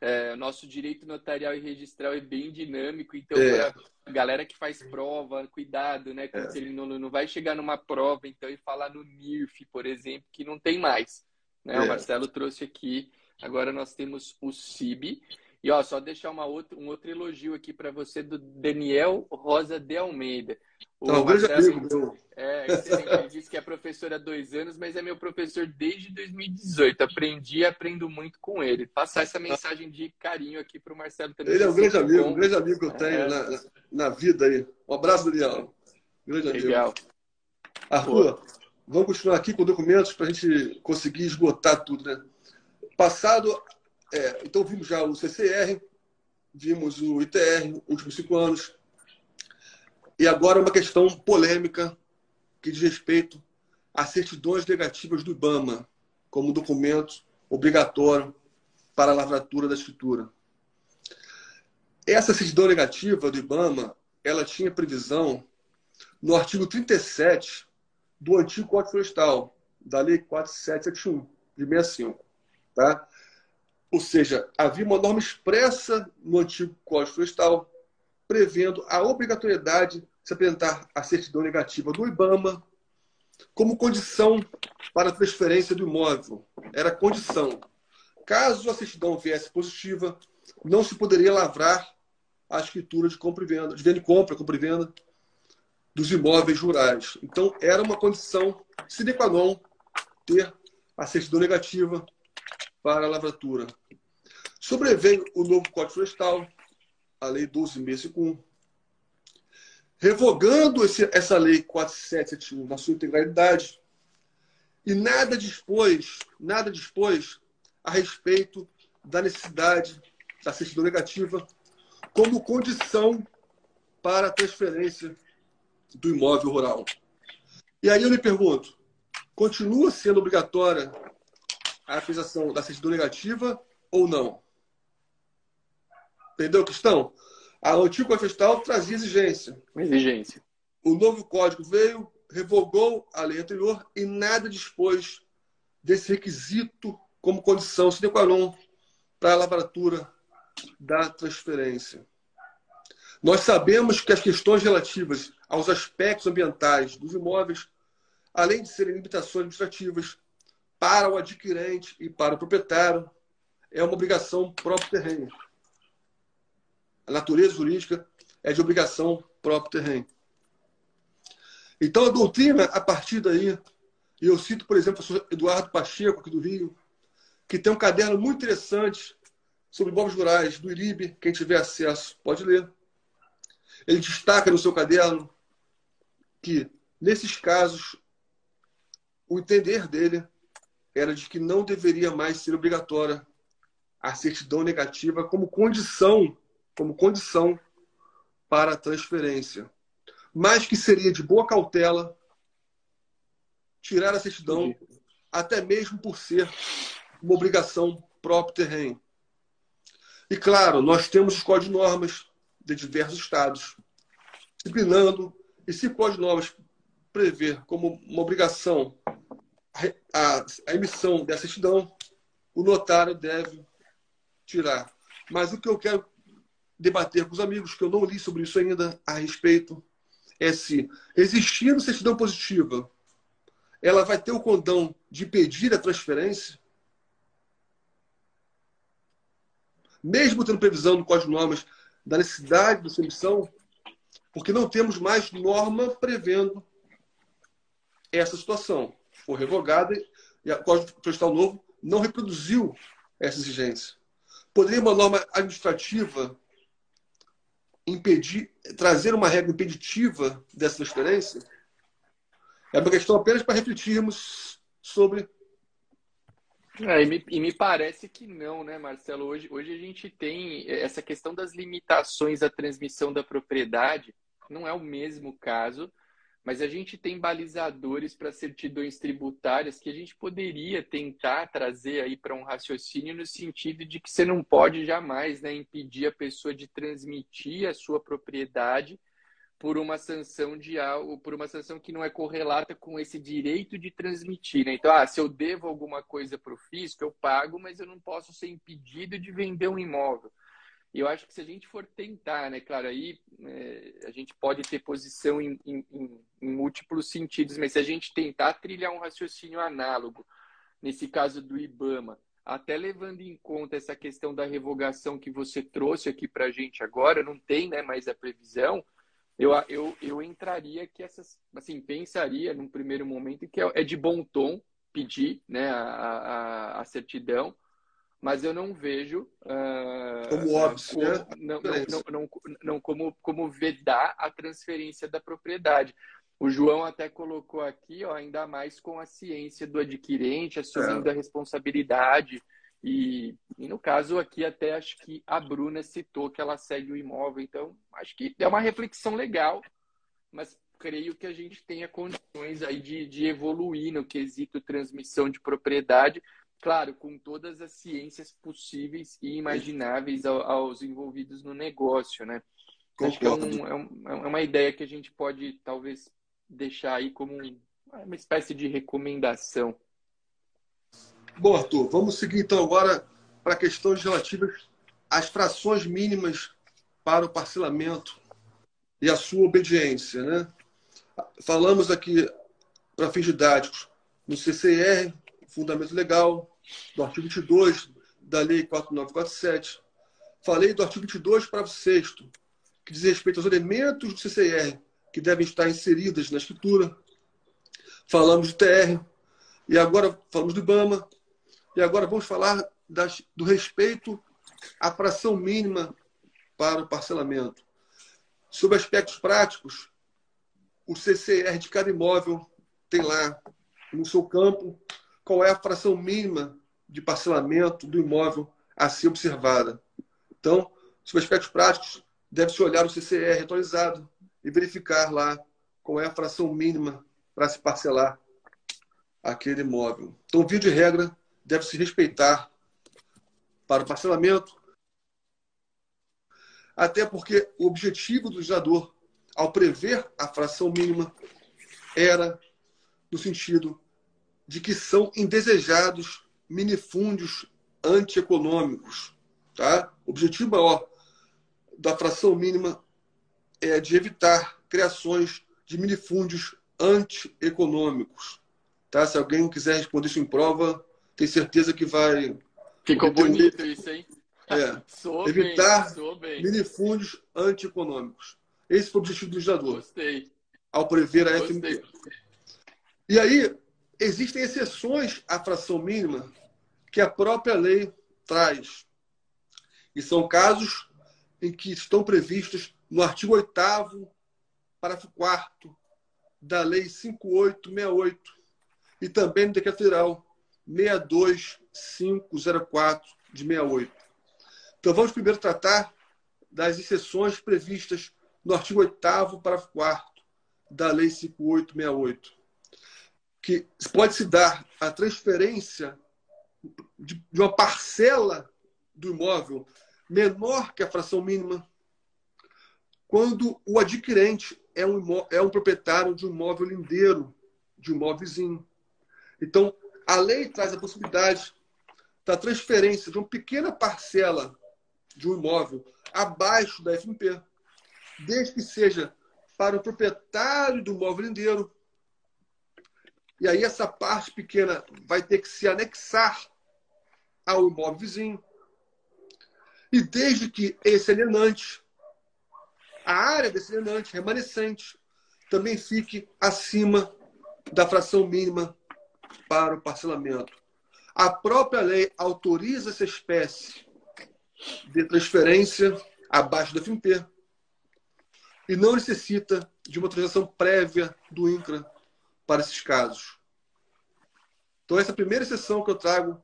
É, nosso direito notarial e registral é bem dinâmico, então é. a galera que faz prova, cuidado, né? É. Ele não, não vai chegar numa prova então e falar no NIRF, por exemplo, que não tem mais. Né? É. O Marcelo trouxe aqui. Agora nós temos o CIB. E ó, só deixar uma outra, um outro elogio aqui para você do Daniel Rosa de Almeida. O Não, Marcelo, amigo, meu. É, ele disse que é professor há dois anos, mas é meu professor desde 2018. Aprendi e aprendo muito com ele. Passar essa mensagem de carinho aqui para o Marcelo também. Ele é um grande amigo, um grande amigo que eu tenho é. na, na, vida aí. Um abraço, Daniel. Grande Legal. amigo. Arthur, Pô. vamos continuar aqui com documentos para a gente conseguir esgotar tudo, né? Passado, é, então vimos já o CCR, vimos o ITR, últimos cinco anos, e agora uma questão polêmica que diz respeito às certidões negativas do IBAMA como documento obrigatório para a lavratura da escritura. Essa certidão negativa do IBAMA, ela tinha previsão no artigo 37 do antigo Código Florestal, da Lei 4771, de 65. Tá? Ou seja, havia uma norma expressa no antigo Código Florestal prevendo a obrigatoriedade de se apresentar a certidão negativa do IBAMA como condição para a transferência do imóvel. Era condição. Caso a certidão viesse positiva, não se poderia lavrar a escritura de compra e venda, de venda e compra, compra e venda dos imóveis rurais. Então, era uma condição sine qua non ter a certidão negativa para a lavratura. Sobreveio o novo Código Florestal, a Lei 12.651, revogando esse, essa Lei 4771 na sua integralidade, e nada dispôs, nada dispôs a respeito da necessidade da certidão negativa como condição para a transferência do imóvel rural. E aí eu me pergunto, continua sendo obrigatória a fixação da certidão negativa ou não? Entendeu a questão? A antiga Código Florestal trazia exigência. Exigência. O novo código veio, revogou a lei anterior e nada dispôs desse requisito como condição sine qua non para a lavratura da transferência. Nós sabemos que as questões relativas aos aspectos ambientais dos imóveis, além de serem limitações administrativas para o adquirente e para o proprietário, é uma obrigação próprio terreno. A natureza jurídica é de obrigação próprio terreno. Então, a doutrina, a partir daí, e eu cito, por exemplo, o professor Eduardo Pacheco, aqui do Rio, que tem um caderno muito interessante sobre imóveis rurais do IRIB, quem tiver acesso pode ler. Ele destaca no seu caderno que, nesses casos, o entender dele era de que não deveria mais ser obrigatória a certidão negativa como condição, como condição para a transferência, mas que seria de boa cautela tirar a certidão, até mesmo por ser uma obrigação próprio terreno. E claro, nós temos os códigos de normas de diversos estados, disciplinando, e se o código de normas prever como uma obrigação a, a emissão dessa certidão, o notário deve tirar. Mas o que eu quero debater com os amigos, que eu não li sobre isso ainda a respeito, é se, existindo certidão positiva, ela vai ter o condão de pedir a transferência? Mesmo tendo previsão no Código de Normas da necessidade da submissão, porque não temos mais norma prevendo essa situação. Foi revogada e o Código Florestal Novo não reproduziu essa exigência. Poderia uma norma administrativa impedir, trazer uma regra impeditiva dessa transferência? É uma questão apenas para refletirmos sobre. É, e, me, e, me, parece que não, né, Marcelo? Hoje, hoje a gente tem essa questão das limitações à transmissão da propriedade, não é o mesmo caso, mas a gente tem balizadores para certidões tributárias que a gente poderia tentar trazer aí para um raciocínio no sentido de que você não pode jamais né, impedir a pessoa de transmitir a sua propriedade por uma sanção de algo, por uma sanção que não é correlata com esse direito de transmitir. Né? Então, ah, se eu devo alguma coisa para o fisco, eu pago, mas eu não posso ser impedido de vender um imóvel. E eu acho que se a gente for tentar, né, claro, aí é, a gente pode ter posição em, em, em, múltiplos sentidos, mas se a gente tentar trilhar um raciocínio análogo, nesse caso do IBAMA, até levando em conta essa questão da revogação que você trouxe aqui para a gente agora, não tem né, mais a previsão, eu, eu, eu entraria que essas, assim, pensaria num primeiro momento que é, é de bom tom pedir né, a, a, a certidão, mas eu não vejo uh, como óbvio, como, né? não, não, não, não, como, como vedar a transferência da propriedade. O João até colocou aqui, ó, ainda mais com a ciência do adquirente, assumindo é. a responsabilidade. E, e, no caso aqui, até acho que a Bruna citou que ela segue o imóvel. Então, acho que é uma reflexão legal, mas creio que a gente tenha condições aí de, de evoluir no quesito transmissão de propriedade, claro, com todas as ciências possíveis e imagináveis aos envolvidos no negócio, né? Acho que é, um, é, um, é, uma ideia que a gente pode talvez deixar aí como uma espécie de recomendação. Bom, Arthur, vamos seguir então agora para questões relativas às frações mínimas para o parcelamento e a sua obediência. Né? Falamos aqui, para fins didáticos, no CCR, Fundamento Legal, do artigo 22 da Lei 4947. Falei do artigo 22, parágrafo 6 que diz respeito aos elementos do CCR que devem estar inseridos na escritura. Falamos do TR, e agora falamos do IBAMA, e agora vamos falar das, do respeito à fração mínima para o parcelamento. Sobre aspectos práticos, o CCR de cada imóvel tem lá no seu campo qual é a fração mínima de parcelamento do imóvel a ser observada. Então, sobre aspectos práticos, deve-se olhar o CCR atualizado e verificar lá qual é a fração mínima para se parcelar aquele imóvel. Então, via de regra, deve se respeitar para o parcelamento, até porque o objetivo do legislador, ao prever a fração mínima, era no sentido de que são indesejados minifúndios antieconômicos. Tá? O objetivo maior da fração mínima é de evitar criações de minifúndios antieconômicos. Tá? Se alguém quiser responder isso em prova, tem certeza que vai. Ficou bonito isso, hein? É. *laughs* evitar bem, minifúndios antieconômicos. Esse foi o objetivo do legislador. Gostei. Ao prever a FMP. E aí, existem exceções à fração mínima que a própria lei traz. E são casos em que estão previstos no artigo 8 parágrafo 4 da Lei 5868 e também no Decreto Federal 62504 de 68. Então vamos primeiro tratar das exceções previstas no artigo 8 parágrafo 4 da Lei 5868, que pode se dar a transferência de uma parcela do imóvel menor que a fração mínima quando o adquirente é um, é um proprietário de um imóvel lindeiro, de um imóvel vizinho. Então, a lei traz a possibilidade da transferência de uma pequena parcela de um imóvel abaixo da FMP, desde que seja para o proprietário do imóvel lindeiro. E aí essa parte pequena vai ter que se anexar ao imóvel vizinho. E desde que esse alienante a área desse alienante remanescente também fique acima da fração mínima para o parcelamento. A própria lei autoriza essa espécie de transferência abaixo da FIMP e não necessita de uma autorização prévia do INCRA para esses casos. Então, essa é a primeira exceção que eu trago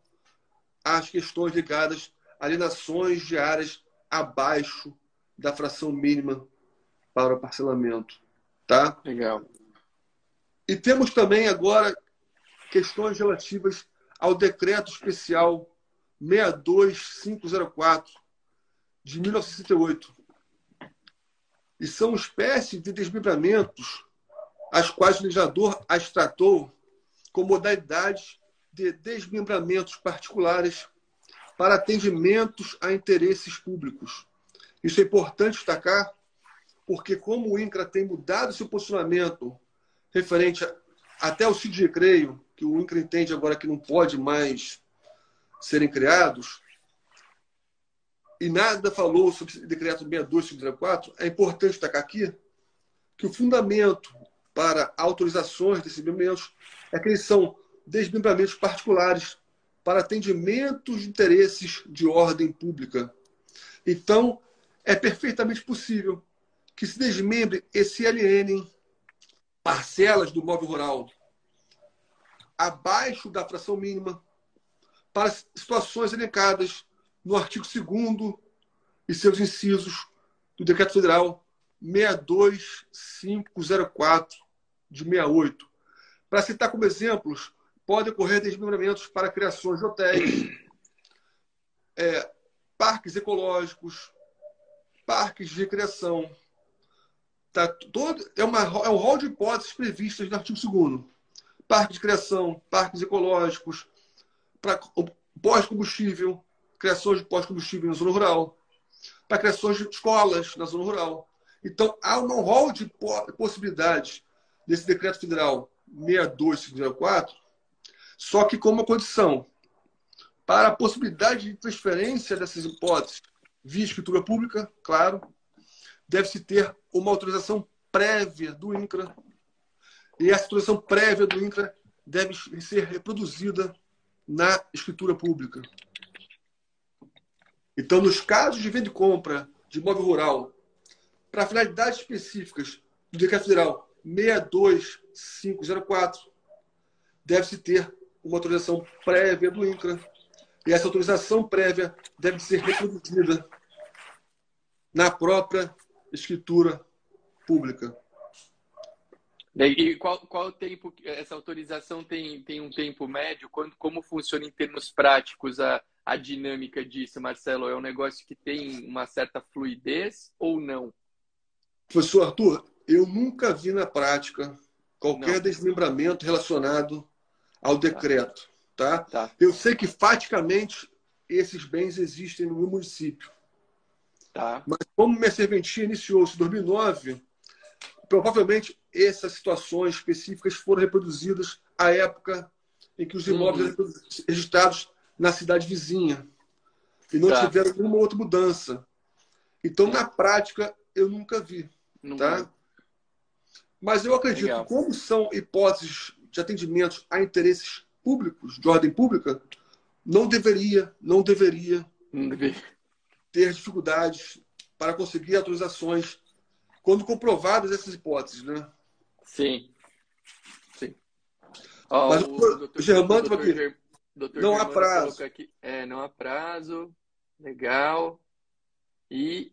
às questões ligadas a alienações de áreas abaixo da fração mínima para o parcelamento. Tá? Legal. E temos também agora questões relativas ao decreto especial 62504 de 1968. E são espécies de desmembramentos as quais o legislador as tratou com modalidades de desmembramentos particulares para atendimentos a interesses públicos. Isso é importante destacar, porque como o INCRA tem mudado seu posicionamento referente a, até ao CID Recreio, que o INCRA entende agora que não pode mais serem criados, e nada falou sobre o decreto 62504, é importante destacar aqui que o fundamento para autorizações desses desmembramentos é que eles são desmembramentos particulares para atendimentos de interesses de ordem pública. Então, é perfeitamente possível que se desmembre e se alienem parcelas do móvel rural abaixo da fração mínima para situações elencadas no artigo 2 e seus incisos do Decreto Federal 62504 de 68. Para citar como exemplos, pode ocorrer desmembramentos para criações de hotéis, é, parques ecológicos, parques de recreação, Tá todo, é, uma, é um rol de hipóteses previstas no artigo 2 Parques de criação, parques ecológicos, para pós-combustível, criações de pós-combustível na zona rural, para criações de escolas na zona rural. Então, há um rol de possibilidades desse decreto federal 62504, só que com uma condição. Para a possibilidade de transferência dessas hipóteses via escritura pública, claro, deve-se ter uma autorização prévia do INCRA. E essa autorização prévia do INCRA deve ser reproduzida na escritura pública. Então, nos casos de venda e compra de imóvel rural, para finalidades específicas do Decreto Federal 62504, deve-se ter uma autorização prévia do INCRA. E essa autorização prévia deve ser reproduzida na própria escritura pública. E qual, qual o tempo, essa autorização tem, tem um tempo médio? Quando, como funciona em termos práticos a, a dinâmica disso, Marcelo? É um negócio que tem uma certa fluidez ou não? Professor Arthur, eu nunca vi na prática qualquer não. desmembramento relacionado ao tá. decreto. Tá? tá? Eu sei que faticamente esses bens existem no meu município. Tá. Mas como minha serventia iniciou-se em 2009, provavelmente essas situações específicas foram reproduzidas à época em que os imóveis uhum. eram registrados na cidade vizinha e não tá. tiveram nenhuma outra mudança. Então, na prática, eu nunca vi. Nunca. Tá? Mas eu acredito Legal. que, como são hipóteses de atendimentos a interesses públicos, de ordem pública, não deveria, não deveria, não ter dificuldades para conseguir autorizações quando comprovadas essas hipóteses, né? Sim. Sim. Oh, Mas o, o Germano aqui. Ger... não há prazo. Aqui, é, não há prazo. Legal. E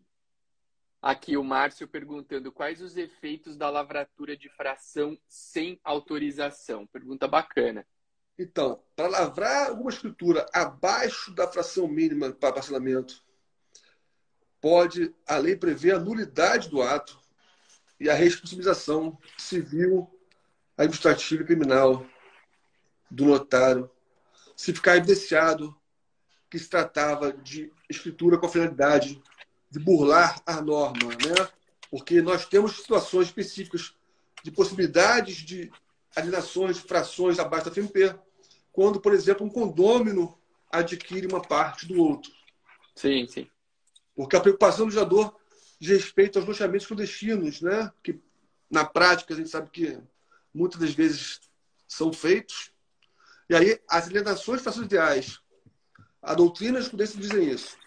aqui o Márcio perguntando quais os efeitos da lavratura de fração sem autorização. Pergunta bacana. Então, para lavrar alguma escritura abaixo da fração mínima para parcelamento, pode a lei prever a nulidade do ato e a responsabilização civil, administrativa e criminal do notário, se ficar evidenciado que se tratava de escritura com a finalidade de burlar a norma, né? Porque nós temos situações específicas de possibilidades de alienações, frações abaixo da FMP, quando, por exemplo, um condômino adquire uma parte do outro. Sim, sim. Porque a preocupação do legislador de respeito aos loteamentos clandestinos, né? que na prática a gente sabe que muitas das vezes são feitos. E aí as alienações de fações ideais, a doutrina jurisprudência dizem isso.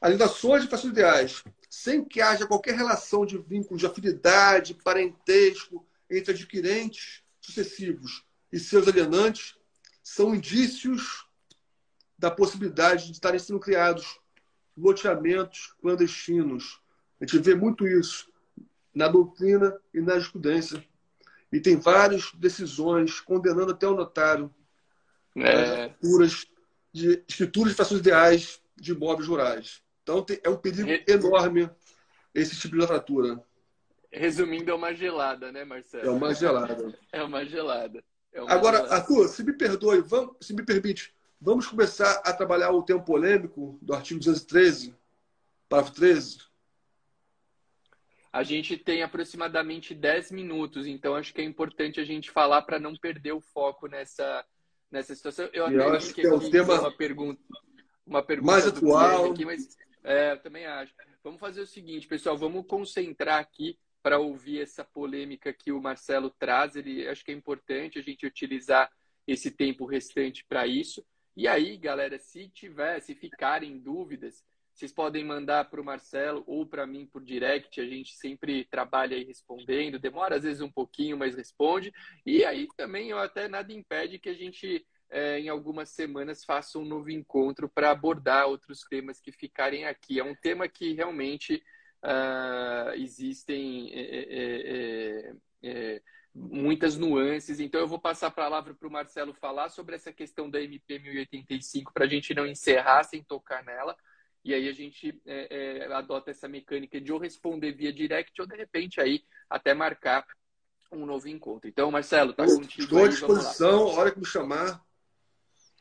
Alienações de fações ideais, sem que haja qualquer relação de vínculo de afinidade, parentesco entre adquirentes sucessivos e seus alienantes, são indícios da possibilidade de estarem sendo criados loteamentos clandestinos, a gente vê muito isso na doutrina e na jurisprudência. E tem várias decisões condenando até o notário é. escrituras de escrituras de frações ideais de imóveis rurais. Então é um perigo enorme esse tipo de lavratura. Resumindo, é uma gelada, né, Marcelo? É uma gelada. *laughs* é uma gelada. É uma Agora, gelada. Arthur, se me perdoe, vamos, se me permite, vamos começar a trabalhar o tempo polêmico do artigo 213, parágrafo 13? A gente tem aproximadamente 10 minutos, então acho que é importante a gente falar para não perder o foco nessa, nessa situação. Eu acredito que, que é um tema uma pergunta, uma pergunta mais atual. Aqui, mas é, eu também acho. Vamos fazer o seguinte, pessoal, vamos concentrar aqui para ouvir essa polêmica que o Marcelo traz. Ele acho que é importante a gente utilizar esse tempo restante para isso. E aí, galera, se tiver, se ficarem dúvidas, vocês podem mandar para o Marcelo ou para mim por direct. A gente sempre trabalha aí respondendo. Demora às vezes um pouquinho, mas responde. E aí também eu até nada impede que a gente é, em algumas semanas faça um novo encontro para abordar outros temas que ficarem aqui. É um tema que realmente uh, existem é, é, muitas nuances. Então eu vou passar a palavra para o Marcelo falar sobre essa questão da MP 1085 para a gente não encerrar sem tocar nela. E aí a gente é, é, adota essa mecânica de ou responder via direct ou de repente aí até marcar um novo encontro. Então, Marcelo, tá contigo. Estou à disposição, a hora que me chamar.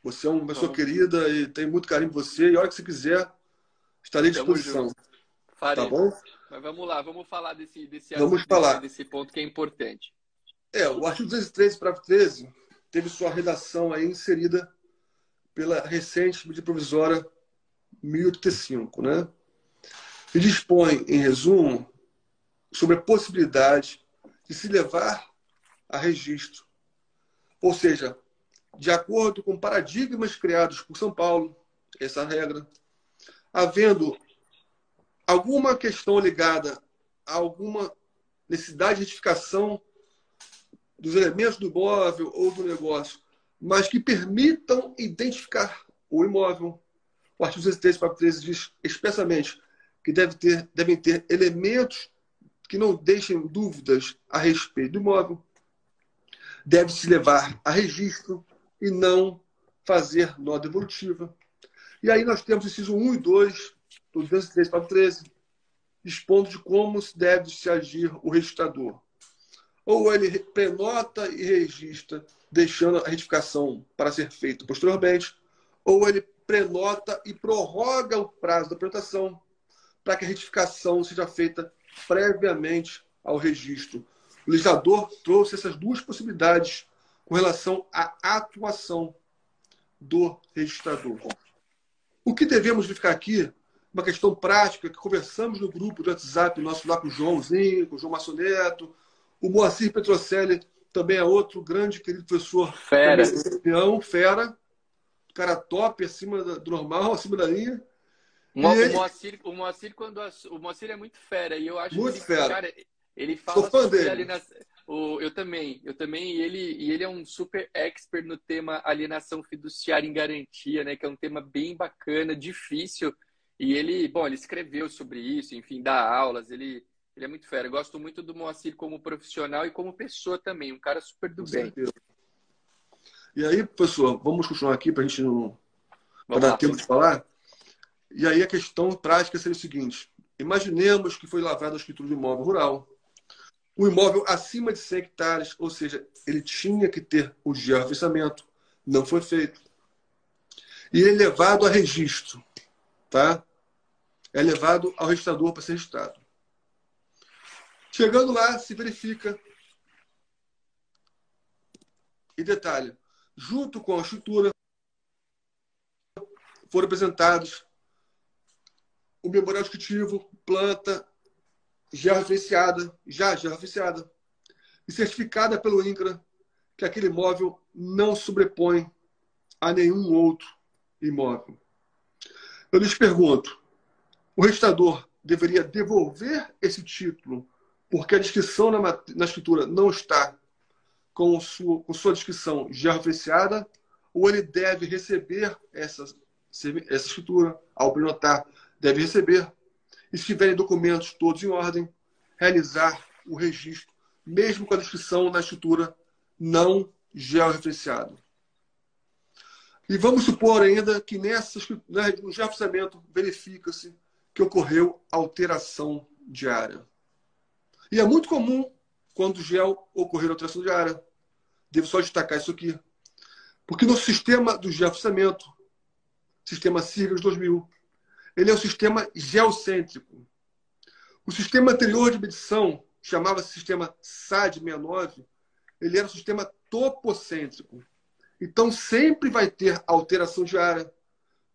Você é uma pessoa querida e tem muito carinho por você. E a hora que você quiser, estarei à disposição. Tá bom? Mas vamos lá, vamos falar desse, desse, vamos falar. desse ponto que é importante. É, o artigo 213, parágrafo 13, teve sua redação aí inserida pela recente medida provisória 1085, né? E dispõe, em resumo, sobre a possibilidade de se levar a registro. Ou seja, de acordo com paradigmas criados por São Paulo, essa regra, havendo alguma questão ligada a alguma necessidade de identificação dos elementos do imóvel ou do negócio, mas que permitam identificar o imóvel, o artigo 113, parágrafo 13 diz expressamente que deve ter, devem ter elementos que não deixem dúvidas a respeito do imóvel, deve se levar a registro e não fazer nó devolutiva. E aí nós temos inciso 1 e 2 do 203 para 13, expondo de como deve se agir o registrador. Ou ele prenota e registra, deixando a retificação para ser feita posteriormente, ou ele prenota e prorroga o prazo da prenotação para que a retificação seja feita previamente ao registro. O legislador trouxe essas duas possibilidades com relação à atuação do registrador. O que devemos verificar aqui, uma questão prática, que conversamos no grupo do WhatsApp, nosso lá com o Joãozinho, com o João Massoneto, o Moacir Petrocelli também é outro grande querido professor. Fera. Campeão, fera. Cara top, acima do normal, acima da linha. O, ele... Moacir, o Moacir, quando o Moacir é muito fera e eu acho muito que ele, fera. Cara, ele fala sobre dele. alienação. O, eu também, eu também, e ele, e ele é um super expert no tema alienação fiduciária em garantia, né? Que é um tema bem bacana, difícil. E ele, bom, ele escreveu sobre isso, enfim, dá aulas, ele, ele é muito fera. Eu gosto muito do Moacir como profissional e como pessoa também, um cara super do Com bem. certeza. E aí, professor, vamos continuar aqui para a gente não pra dar lá. tempo de falar. E aí a questão prática seria o seguinte: imaginemos que foi lavrada a escritura do imóvel rural. O imóvel acima de 100 hectares, ou seja, ele tinha que ter o georreferenciamento, não foi feito. E é levado a registro, tá? É levado ao registrador para ser registrado. Chegando lá, se verifica e detalha, junto com a escritura, foram apresentados o memorial descritivo, planta já referenciada, já já referenciada e certificada pelo INCRA que aquele imóvel não sobrepõe a nenhum outro imóvel. Eu lhes pergunto, o registrador deveria devolver esse título porque a descrição na, na escritura não está com, sua, com sua descrição já ou ele deve receber essa, essa escritura ao prenotar, deve receber e se tiverem documentos todos em ordem, realizar o registro, mesmo com a descrição na escritura não georreferenciada. E vamos supor ainda que nessa, né, no georreferenciamento verifica-se que ocorreu alteração de área. E é muito comum quando o gel ocorrer alteração de área. Devo só destacar isso aqui. Porque no sistema do georreferenciamento, sistema CIRGAS 2000, ele é um sistema geocêntrico. O sistema anterior de medição, chamava-se sistema SAD69, ele era um sistema topocêntrico. Então, sempre vai ter alteração de área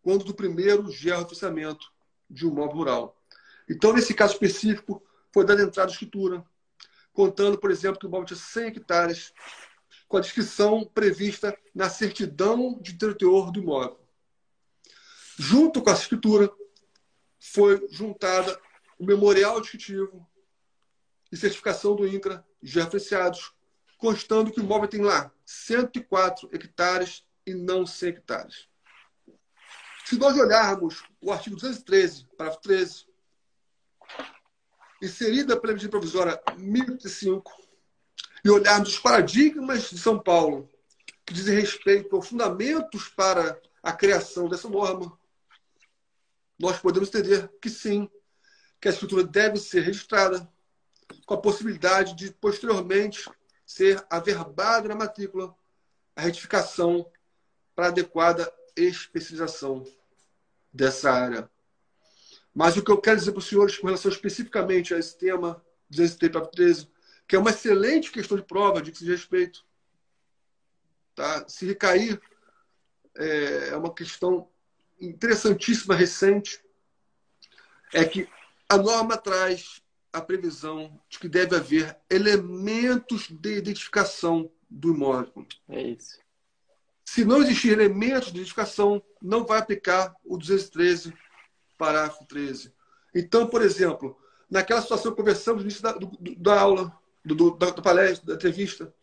quando do primeiro georreferenciamento de um móvel rural. Então, nesse caso específico, foi dada entrada de escritura, contando, por exemplo, que o móvel tinha 100 hectares, com a descrição prevista na certidão de teor do imóvel. Junto com a escritura, foi juntada o memorial descritivo e certificação do INCRA já referenciados, constando que o imóvel tem lá 104 hectares e não 100 hectares. Se nós olharmos o artigo 213, parágrafo 13, inserida pela medida provisória 1035, e olharmos os paradigmas de São Paulo, que dizem respeito aos fundamentos para a criação dessa norma, nós podemos entender que sim, que a escritura deve ser registrada, com a possibilidade de, posteriormente, ser averbada na matrícula a retificação para adequada especialização dessa área. Mas o que eu quero dizer para os senhores com relação especificamente a esse tema 213, que é uma excelente questão de prova, de que se respeito. Tá? Se recair, é uma questão interessantíssima, recente, é que a norma traz a previsão de que deve haver elementos de identificação do imóvel. É isso. Se não existir elementos de identificação, não vai aplicar o 213, parágrafo 13. Então, por exemplo, naquela situação que conversamos no início da, do, da aula, do, do, da, da palestra, da entrevista,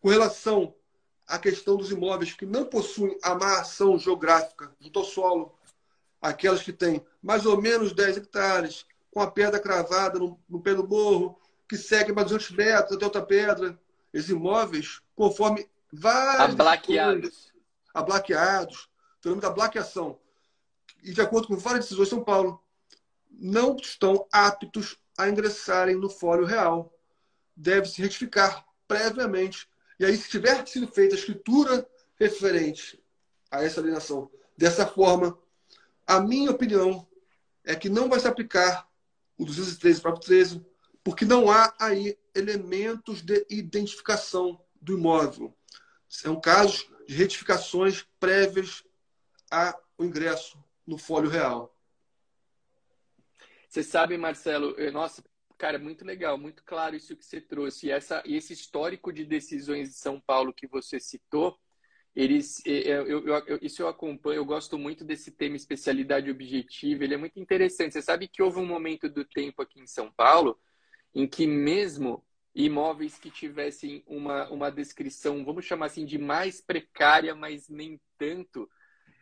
com relação à questão dos imóveis que não possuem amarração geográfica junto ao solo, aquelas que têm mais ou menos 10 hectares, com a pedra cravada no, no pé do morro, que segue mais 200 metros até outra pedra, esses imóveis conforme vários. Ablaqueados. Ablaqueados. Fenômeno da blaqueação. E de acordo com várias decisões de São Paulo, não estão aptos a ingressarem no fólio real. Deve-se retificar previamente. E aí, se tiver sido feita a escritura referente a essa alienação dessa forma, a minha opinião é que não vai se aplicar o 213 para o 13, porque não há aí elementos de identificação do imóvel. São casos de retificações prévias ao ingresso no fólio real. Você sabe, Marcelo, nossa, cara, muito legal, muito claro isso que você trouxe. E, essa, esse histórico de decisões de São Paulo que você citou, eles, eu, eu, eu, isso eu acompanho, eu gosto muito desse tema especialidade objetiva, ele é muito interessante. Você sabe que houve um momento do tempo aqui em São Paulo em que mesmo imóveis que tivessem uma, uma descrição, vamos chamar assim, de mais precária, mas nem tanto,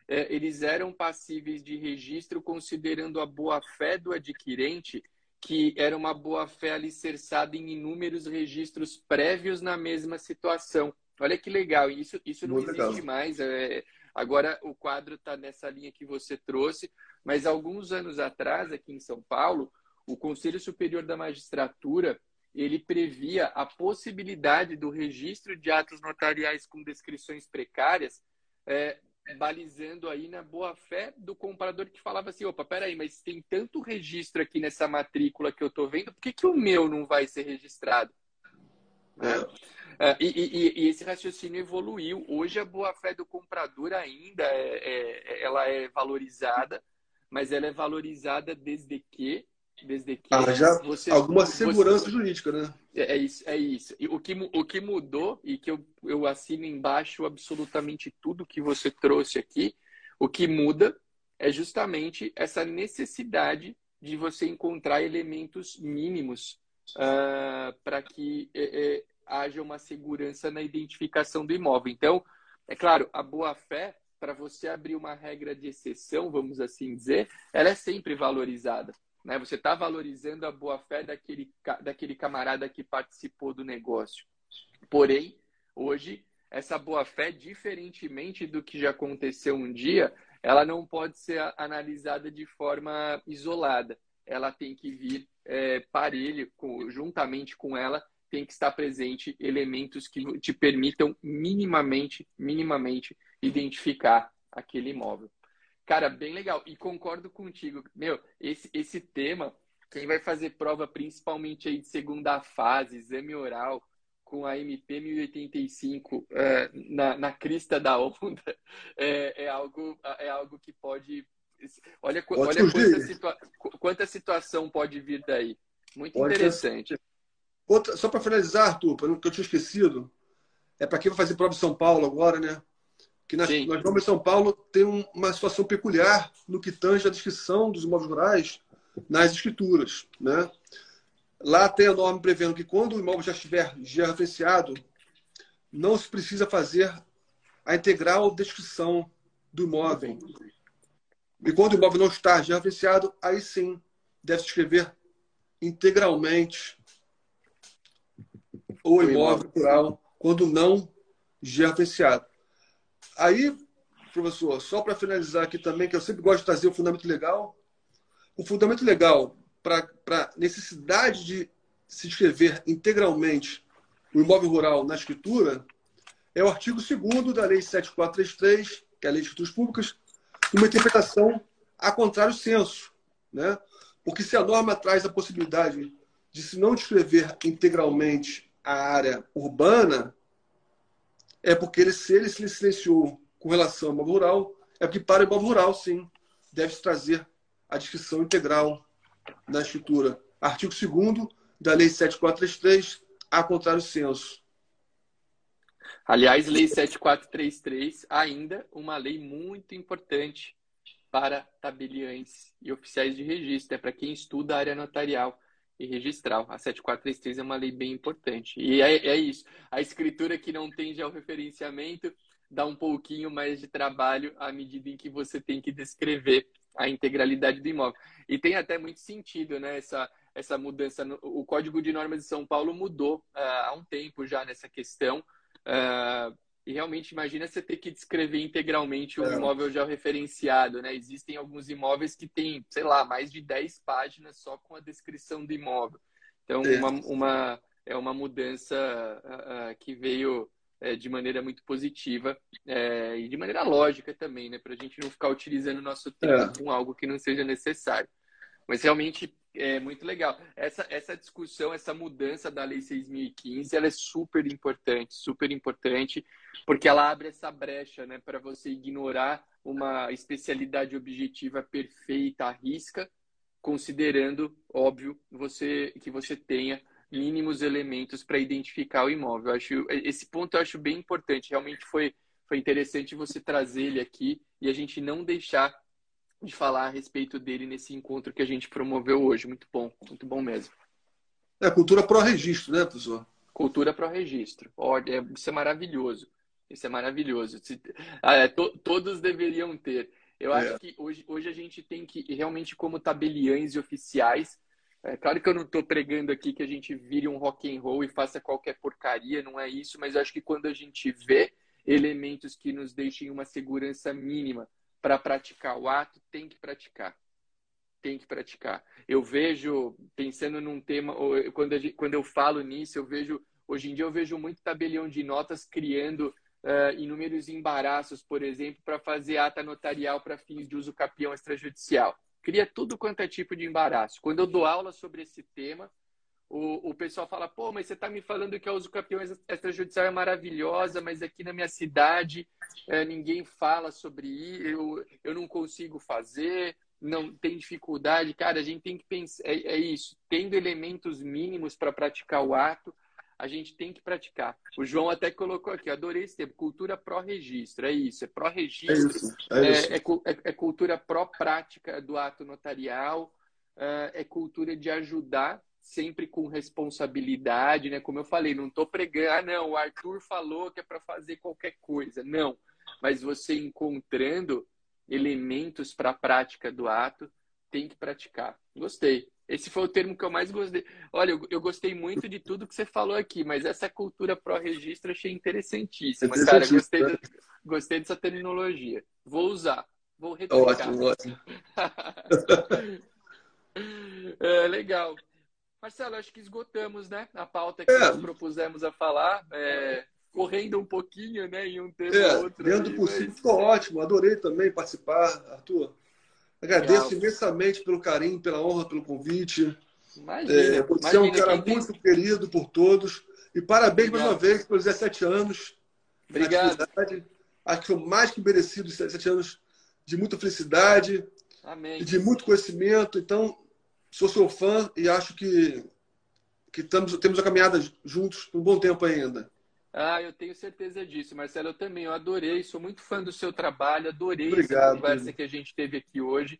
é, eles eram passíveis de registro considerando a boa-fé do adquirente, que era uma boa-fé alicerçada em inúmeros registros prévios na mesma situação. Olha que legal, isso, isso não Muito existe legal. mais. É, agora o quadro está nessa linha que você trouxe, mas alguns anos atrás, aqui em São Paulo, o Conselho Superior da Magistratura ele previa a possibilidade do registro de atos notariais com descrições precárias, é, balizando aí na boa fé do comprador que falava assim, opa, peraí, mas tem tanto registro aqui nessa matrícula que eu estou vendo, por que, que o meu não vai ser registrado? É. É, e, e, e, esse raciocínio evoluiu. Hoje a boa fé do comprador ainda é, é, ela é valorizada, mas ela é valorizada desde que desde que ah, já você, alguma segurança você, jurídica, né? É, é, isso, é isso. E o que, o que mudou, e que eu, eu assino embaixo absolutamente tudo que você trouxe aqui, o que muda é justamente essa necessidade de você encontrar elementos mínimos uh, para que é, é, haja uma segurança na identificação do imóvel. Então, é claro, a boa-fé, para você abrir uma regra de exceção, vamos assim dizer, ela é sempre valorizada. Né? Você está valorizando a boa-fé daquele, daquele camarada que participou do negócio. Porém, hoje, essa boa-fé, diferentemente do que já aconteceu um dia, ela não pode ser analisada de forma isolada. Ela tem que vir é, parelho, com, juntamente com ela, tem que estar presente elementos que te permitam minimamente, minimamente identificar aquele imóvel. Cara, bem legal. E concordo contigo. Meu, esse, esse tema, quem vai fazer prova principalmente aí de segunda fase, exame oral, com a MP 1085 é, na, na crista da onda, *laughs* é, é, algo, é algo que pode. Olha, olha quanta, situa quanta situação pode vir daí. Muito pode interessante. Outra, só para finalizar, Arthur, que eu tinha esquecido, é para quem vai fazer prova em São Paulo agora, né? Que nós, nós vamos em São Paulo tem uma situação peculiar no que tange a descrição dos imóveis rurais nas escrituras. Né? Lá tem a norma prevendo que quando o imóvel já estiver georreferenciado, não se precisa fazer a integral descrição do imóvel. E quando o imóvel não está georreferenciado, aí sim deve se escrever integralmente o imóvel rural quando não georreferenciado. Aí, professor, só para finalizar aqui também, que eu sempre gosto de trazer o fundamento legal. O fundamento legal para a necessidade de se escrever integralmente o imóvel rural na escritura é o artigo 2 da Lei 7433, que é a Lei de Escrituras Públicas, uma interpretação a contrário senso. Né? Porque se a norma traz a possibilidade de se não descrever integralmente a área urbana, é porque ele, se ele se silenciou com relação ao imóvel rural, é porque para o imóvel rural, sim, deve-se trazer a descrição integral na escritura. Artigo 2 da Lei 7433, a contrário senso. Aliás, Lei 7433, ainda uma lei muito importante para tabeliães e oficiais de registro, é para quem estuda a área notarial e registral. A 7433 é uma lei bem importante. E é, é isso. A escritura que não tem georreferenciamento dá um pouquinho mais de trabalho à medida em que você tem que descrever a integralidade do imóvel. E tem até muito sentido, né? Essa, essa mudança. O Código de Normas de São Paulo mudou uh, há um tempo já nessa questão. Uh, e realmente, imagina você ter que descrever integralmente um é. imóvel já referenciado, né? Existem alguns imóveis que têm, sei lá, mais de 10 páginas só com a descrição do imóvel. Então, é. uma, uma, é uma mudança uh, que veio é, de maneira muito positiva é, e de maneira lógica também, né? Para a gente não ficar utilizando o nosso tempo é. com algo que não seja necessário. Mas realmente é muito legal. Essa, essa discussão, essa mudança da Lei 6.015, ela é super importante, super importante, porque ela abre essa brecha né, para você ignorar uma especialidade objetiva perfeita à risca, considerando, óbvio, você que você tenha mínimos elementos para identificar o imóvel. Eu acho, esse ponto eu acho bem importante. Realmente foi, foi interessante você trazer ele aqui e a gente não deixar de falar a respeito dele nesse encontro que a gente promoveu hoje. Muito bom, muito bom mesmo. É cultura pró-registro, né, professor? Cultura pró-registro. Olha, é, isso é maravilhoso. Isso é maravilhoso. Ah, é, to, todos deveriam ter. Eu é. acho que hoje, hoje a gente tem que, realmente, como tabeliães e oficiais, é claro que eu não estou pregando aqui que a gente vire um rock and roll e faça qualquer porcaria, não é isso, mas eu acho que quando a gente vê elementos que nos deixem uma segurança mínima para praticar o ato, tem que praticar. Tem que praticar. Eu vejo, pensando num tema, quando, gente, quando eu falo nisso, eu vejo, hoje em dia eu vejo muito tabelião de notas criando uh, inúmeros embaraços, por exemplo, para fazer ata notarial para fins de uso capião extrajudicial cria tudo quanto é tipo de embaraço. Quando eu dou aula sobre esse tema, o, o pessoal fala, pô, mas você está me falando que a uso campeão extrajudicial é maravilhosa, mas aqui na minha cidade é, ninguém fala sobre isso, eu, eu não consigo fazer, não tem dificuldade. Cara, a gente tem que pensar, é, é isso, tendo elementos mínimos para praticar o ato, a gente tem que praticar. O João até colocou aqui, adorei esse termo, cultura pró-registro, é isso, é pró-registro, é, é, é, é, é, cultura pró-prática do ato notarial, é, é cultura de ajudar sempre com responsabilidade, né? Como eu falei, não estou pregando, ah, não, o Arthur falou que é para fazer qualquer coisa, não. Mas você encontrando elementos para a prática do ato, tem que praticar. Gostei. Esse foi o termo que eu mais gostei. Olha, eu, eu gostei muito de tudo que você falou aqui, mas essa cultura pró-registro achei interessantíssima. Cara, gostei, né? gostei dessa terminologia. Vou usar. Vou replicar. Ótimo, ótimo. *laughs* é, legal. Marcelo, acho que esgotamos, né? A pauta que é. nós propusemos a falar. É, correndo um pouquinho, né? Em um tema é, outro. Dentro do possível, mas... ficou ótimo. Adorei também participar, Arthur. Agradeço Legal. imensamente pelo carinho, pela honra, pelo convite. Imagina, é, você é um cara muito tem... querido por todos. E parabéns Obrigado. mais uma vez pelos 17 anos. Obrigado. Acho que foi mais que merecido 17 anos de muita felicidade Amém. de muito conhecimento. Então, sou seu fã e acho que, que temos, temos a caminhada juntos por um bom tempo ainda. Ah, eu tenho certeza disso, Marcelo. Eu também, eu adorei, sou muito fã do seu trabalho, adorei Obrigado, essa conversa que a gente teve aqui hoje.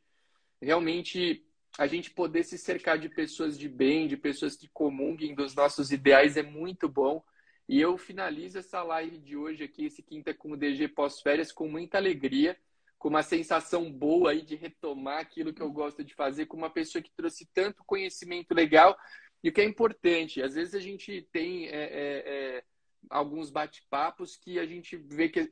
Realmente, a gente poder se cercar de pessoas de bem, de pessoas que comunguem dos nossos ideais é muito bom. E eu finalizo essa live de hoje aqui, esse quinta com o DG pós-férias, com muita alegria, com uma sensação boa aí de retomar aquilo que eu gosto de fazer, com uma pessoa que trouxe tanto conhecimento legal. E o que é importante, às vezes a gente tem. É, é, é alguns bate-papos que a gente vê que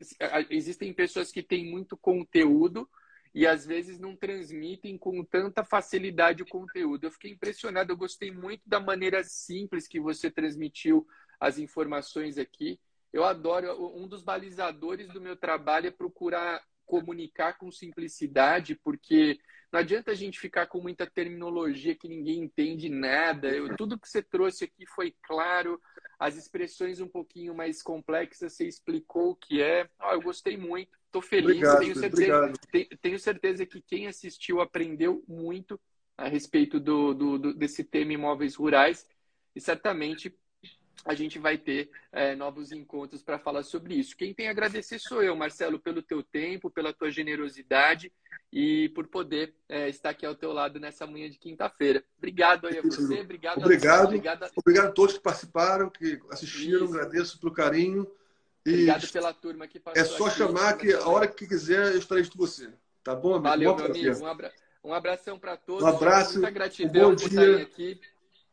existem pessoas que têm muito conteúdo e às vezes não transmitem com tanta facilidade o conteúdo. Eu fiquei impressionado, eu gostei muito da maneira simples que você transmitiu as informações aqui. Eu adoro, um dos balizadores do meu trabalho é procurar comunicar com simplicidade, porque não adianta a gente ficar com muita terminologia que ninguém entende nada. Eu, tudo que você trouxe aqui foi claro, as expressões um pouquinho mais complexas, você explicou o que é. Eu gostei muito, estou feliz. Obrigado, tenho, certeza, tenho, tenho, certeza que quem assistiu aprendeu muito a respeito do, do, do desse tema imóveis rurais e certamente a gente vai ter é, novos encontros para falar sobre isso. Quem tem a agradecer sou eu, Marcelo, pelo teu tempo, pela tua generosidade e por poder é, estar aqui ao teu lado nessa manhã de quinta-feira. Obrigado aí a você, obrigado Obrigado, a obrigado, a... obrigado a todos que participaram, que assistiram, isso. agradeço pelo carinho. E obrigado pela turma que passou. É só aqui, chamar que a hora que quiser eu estarei com você. Tá bom, amigo? Valeu, meu amigo. Um, abra... um abração para todos. Um abraço. Muita gratidão um bom dia. aqui.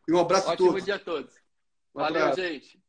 E um abraço Ótimo a todos. dia a todos. Um Valeu, abraço. gente.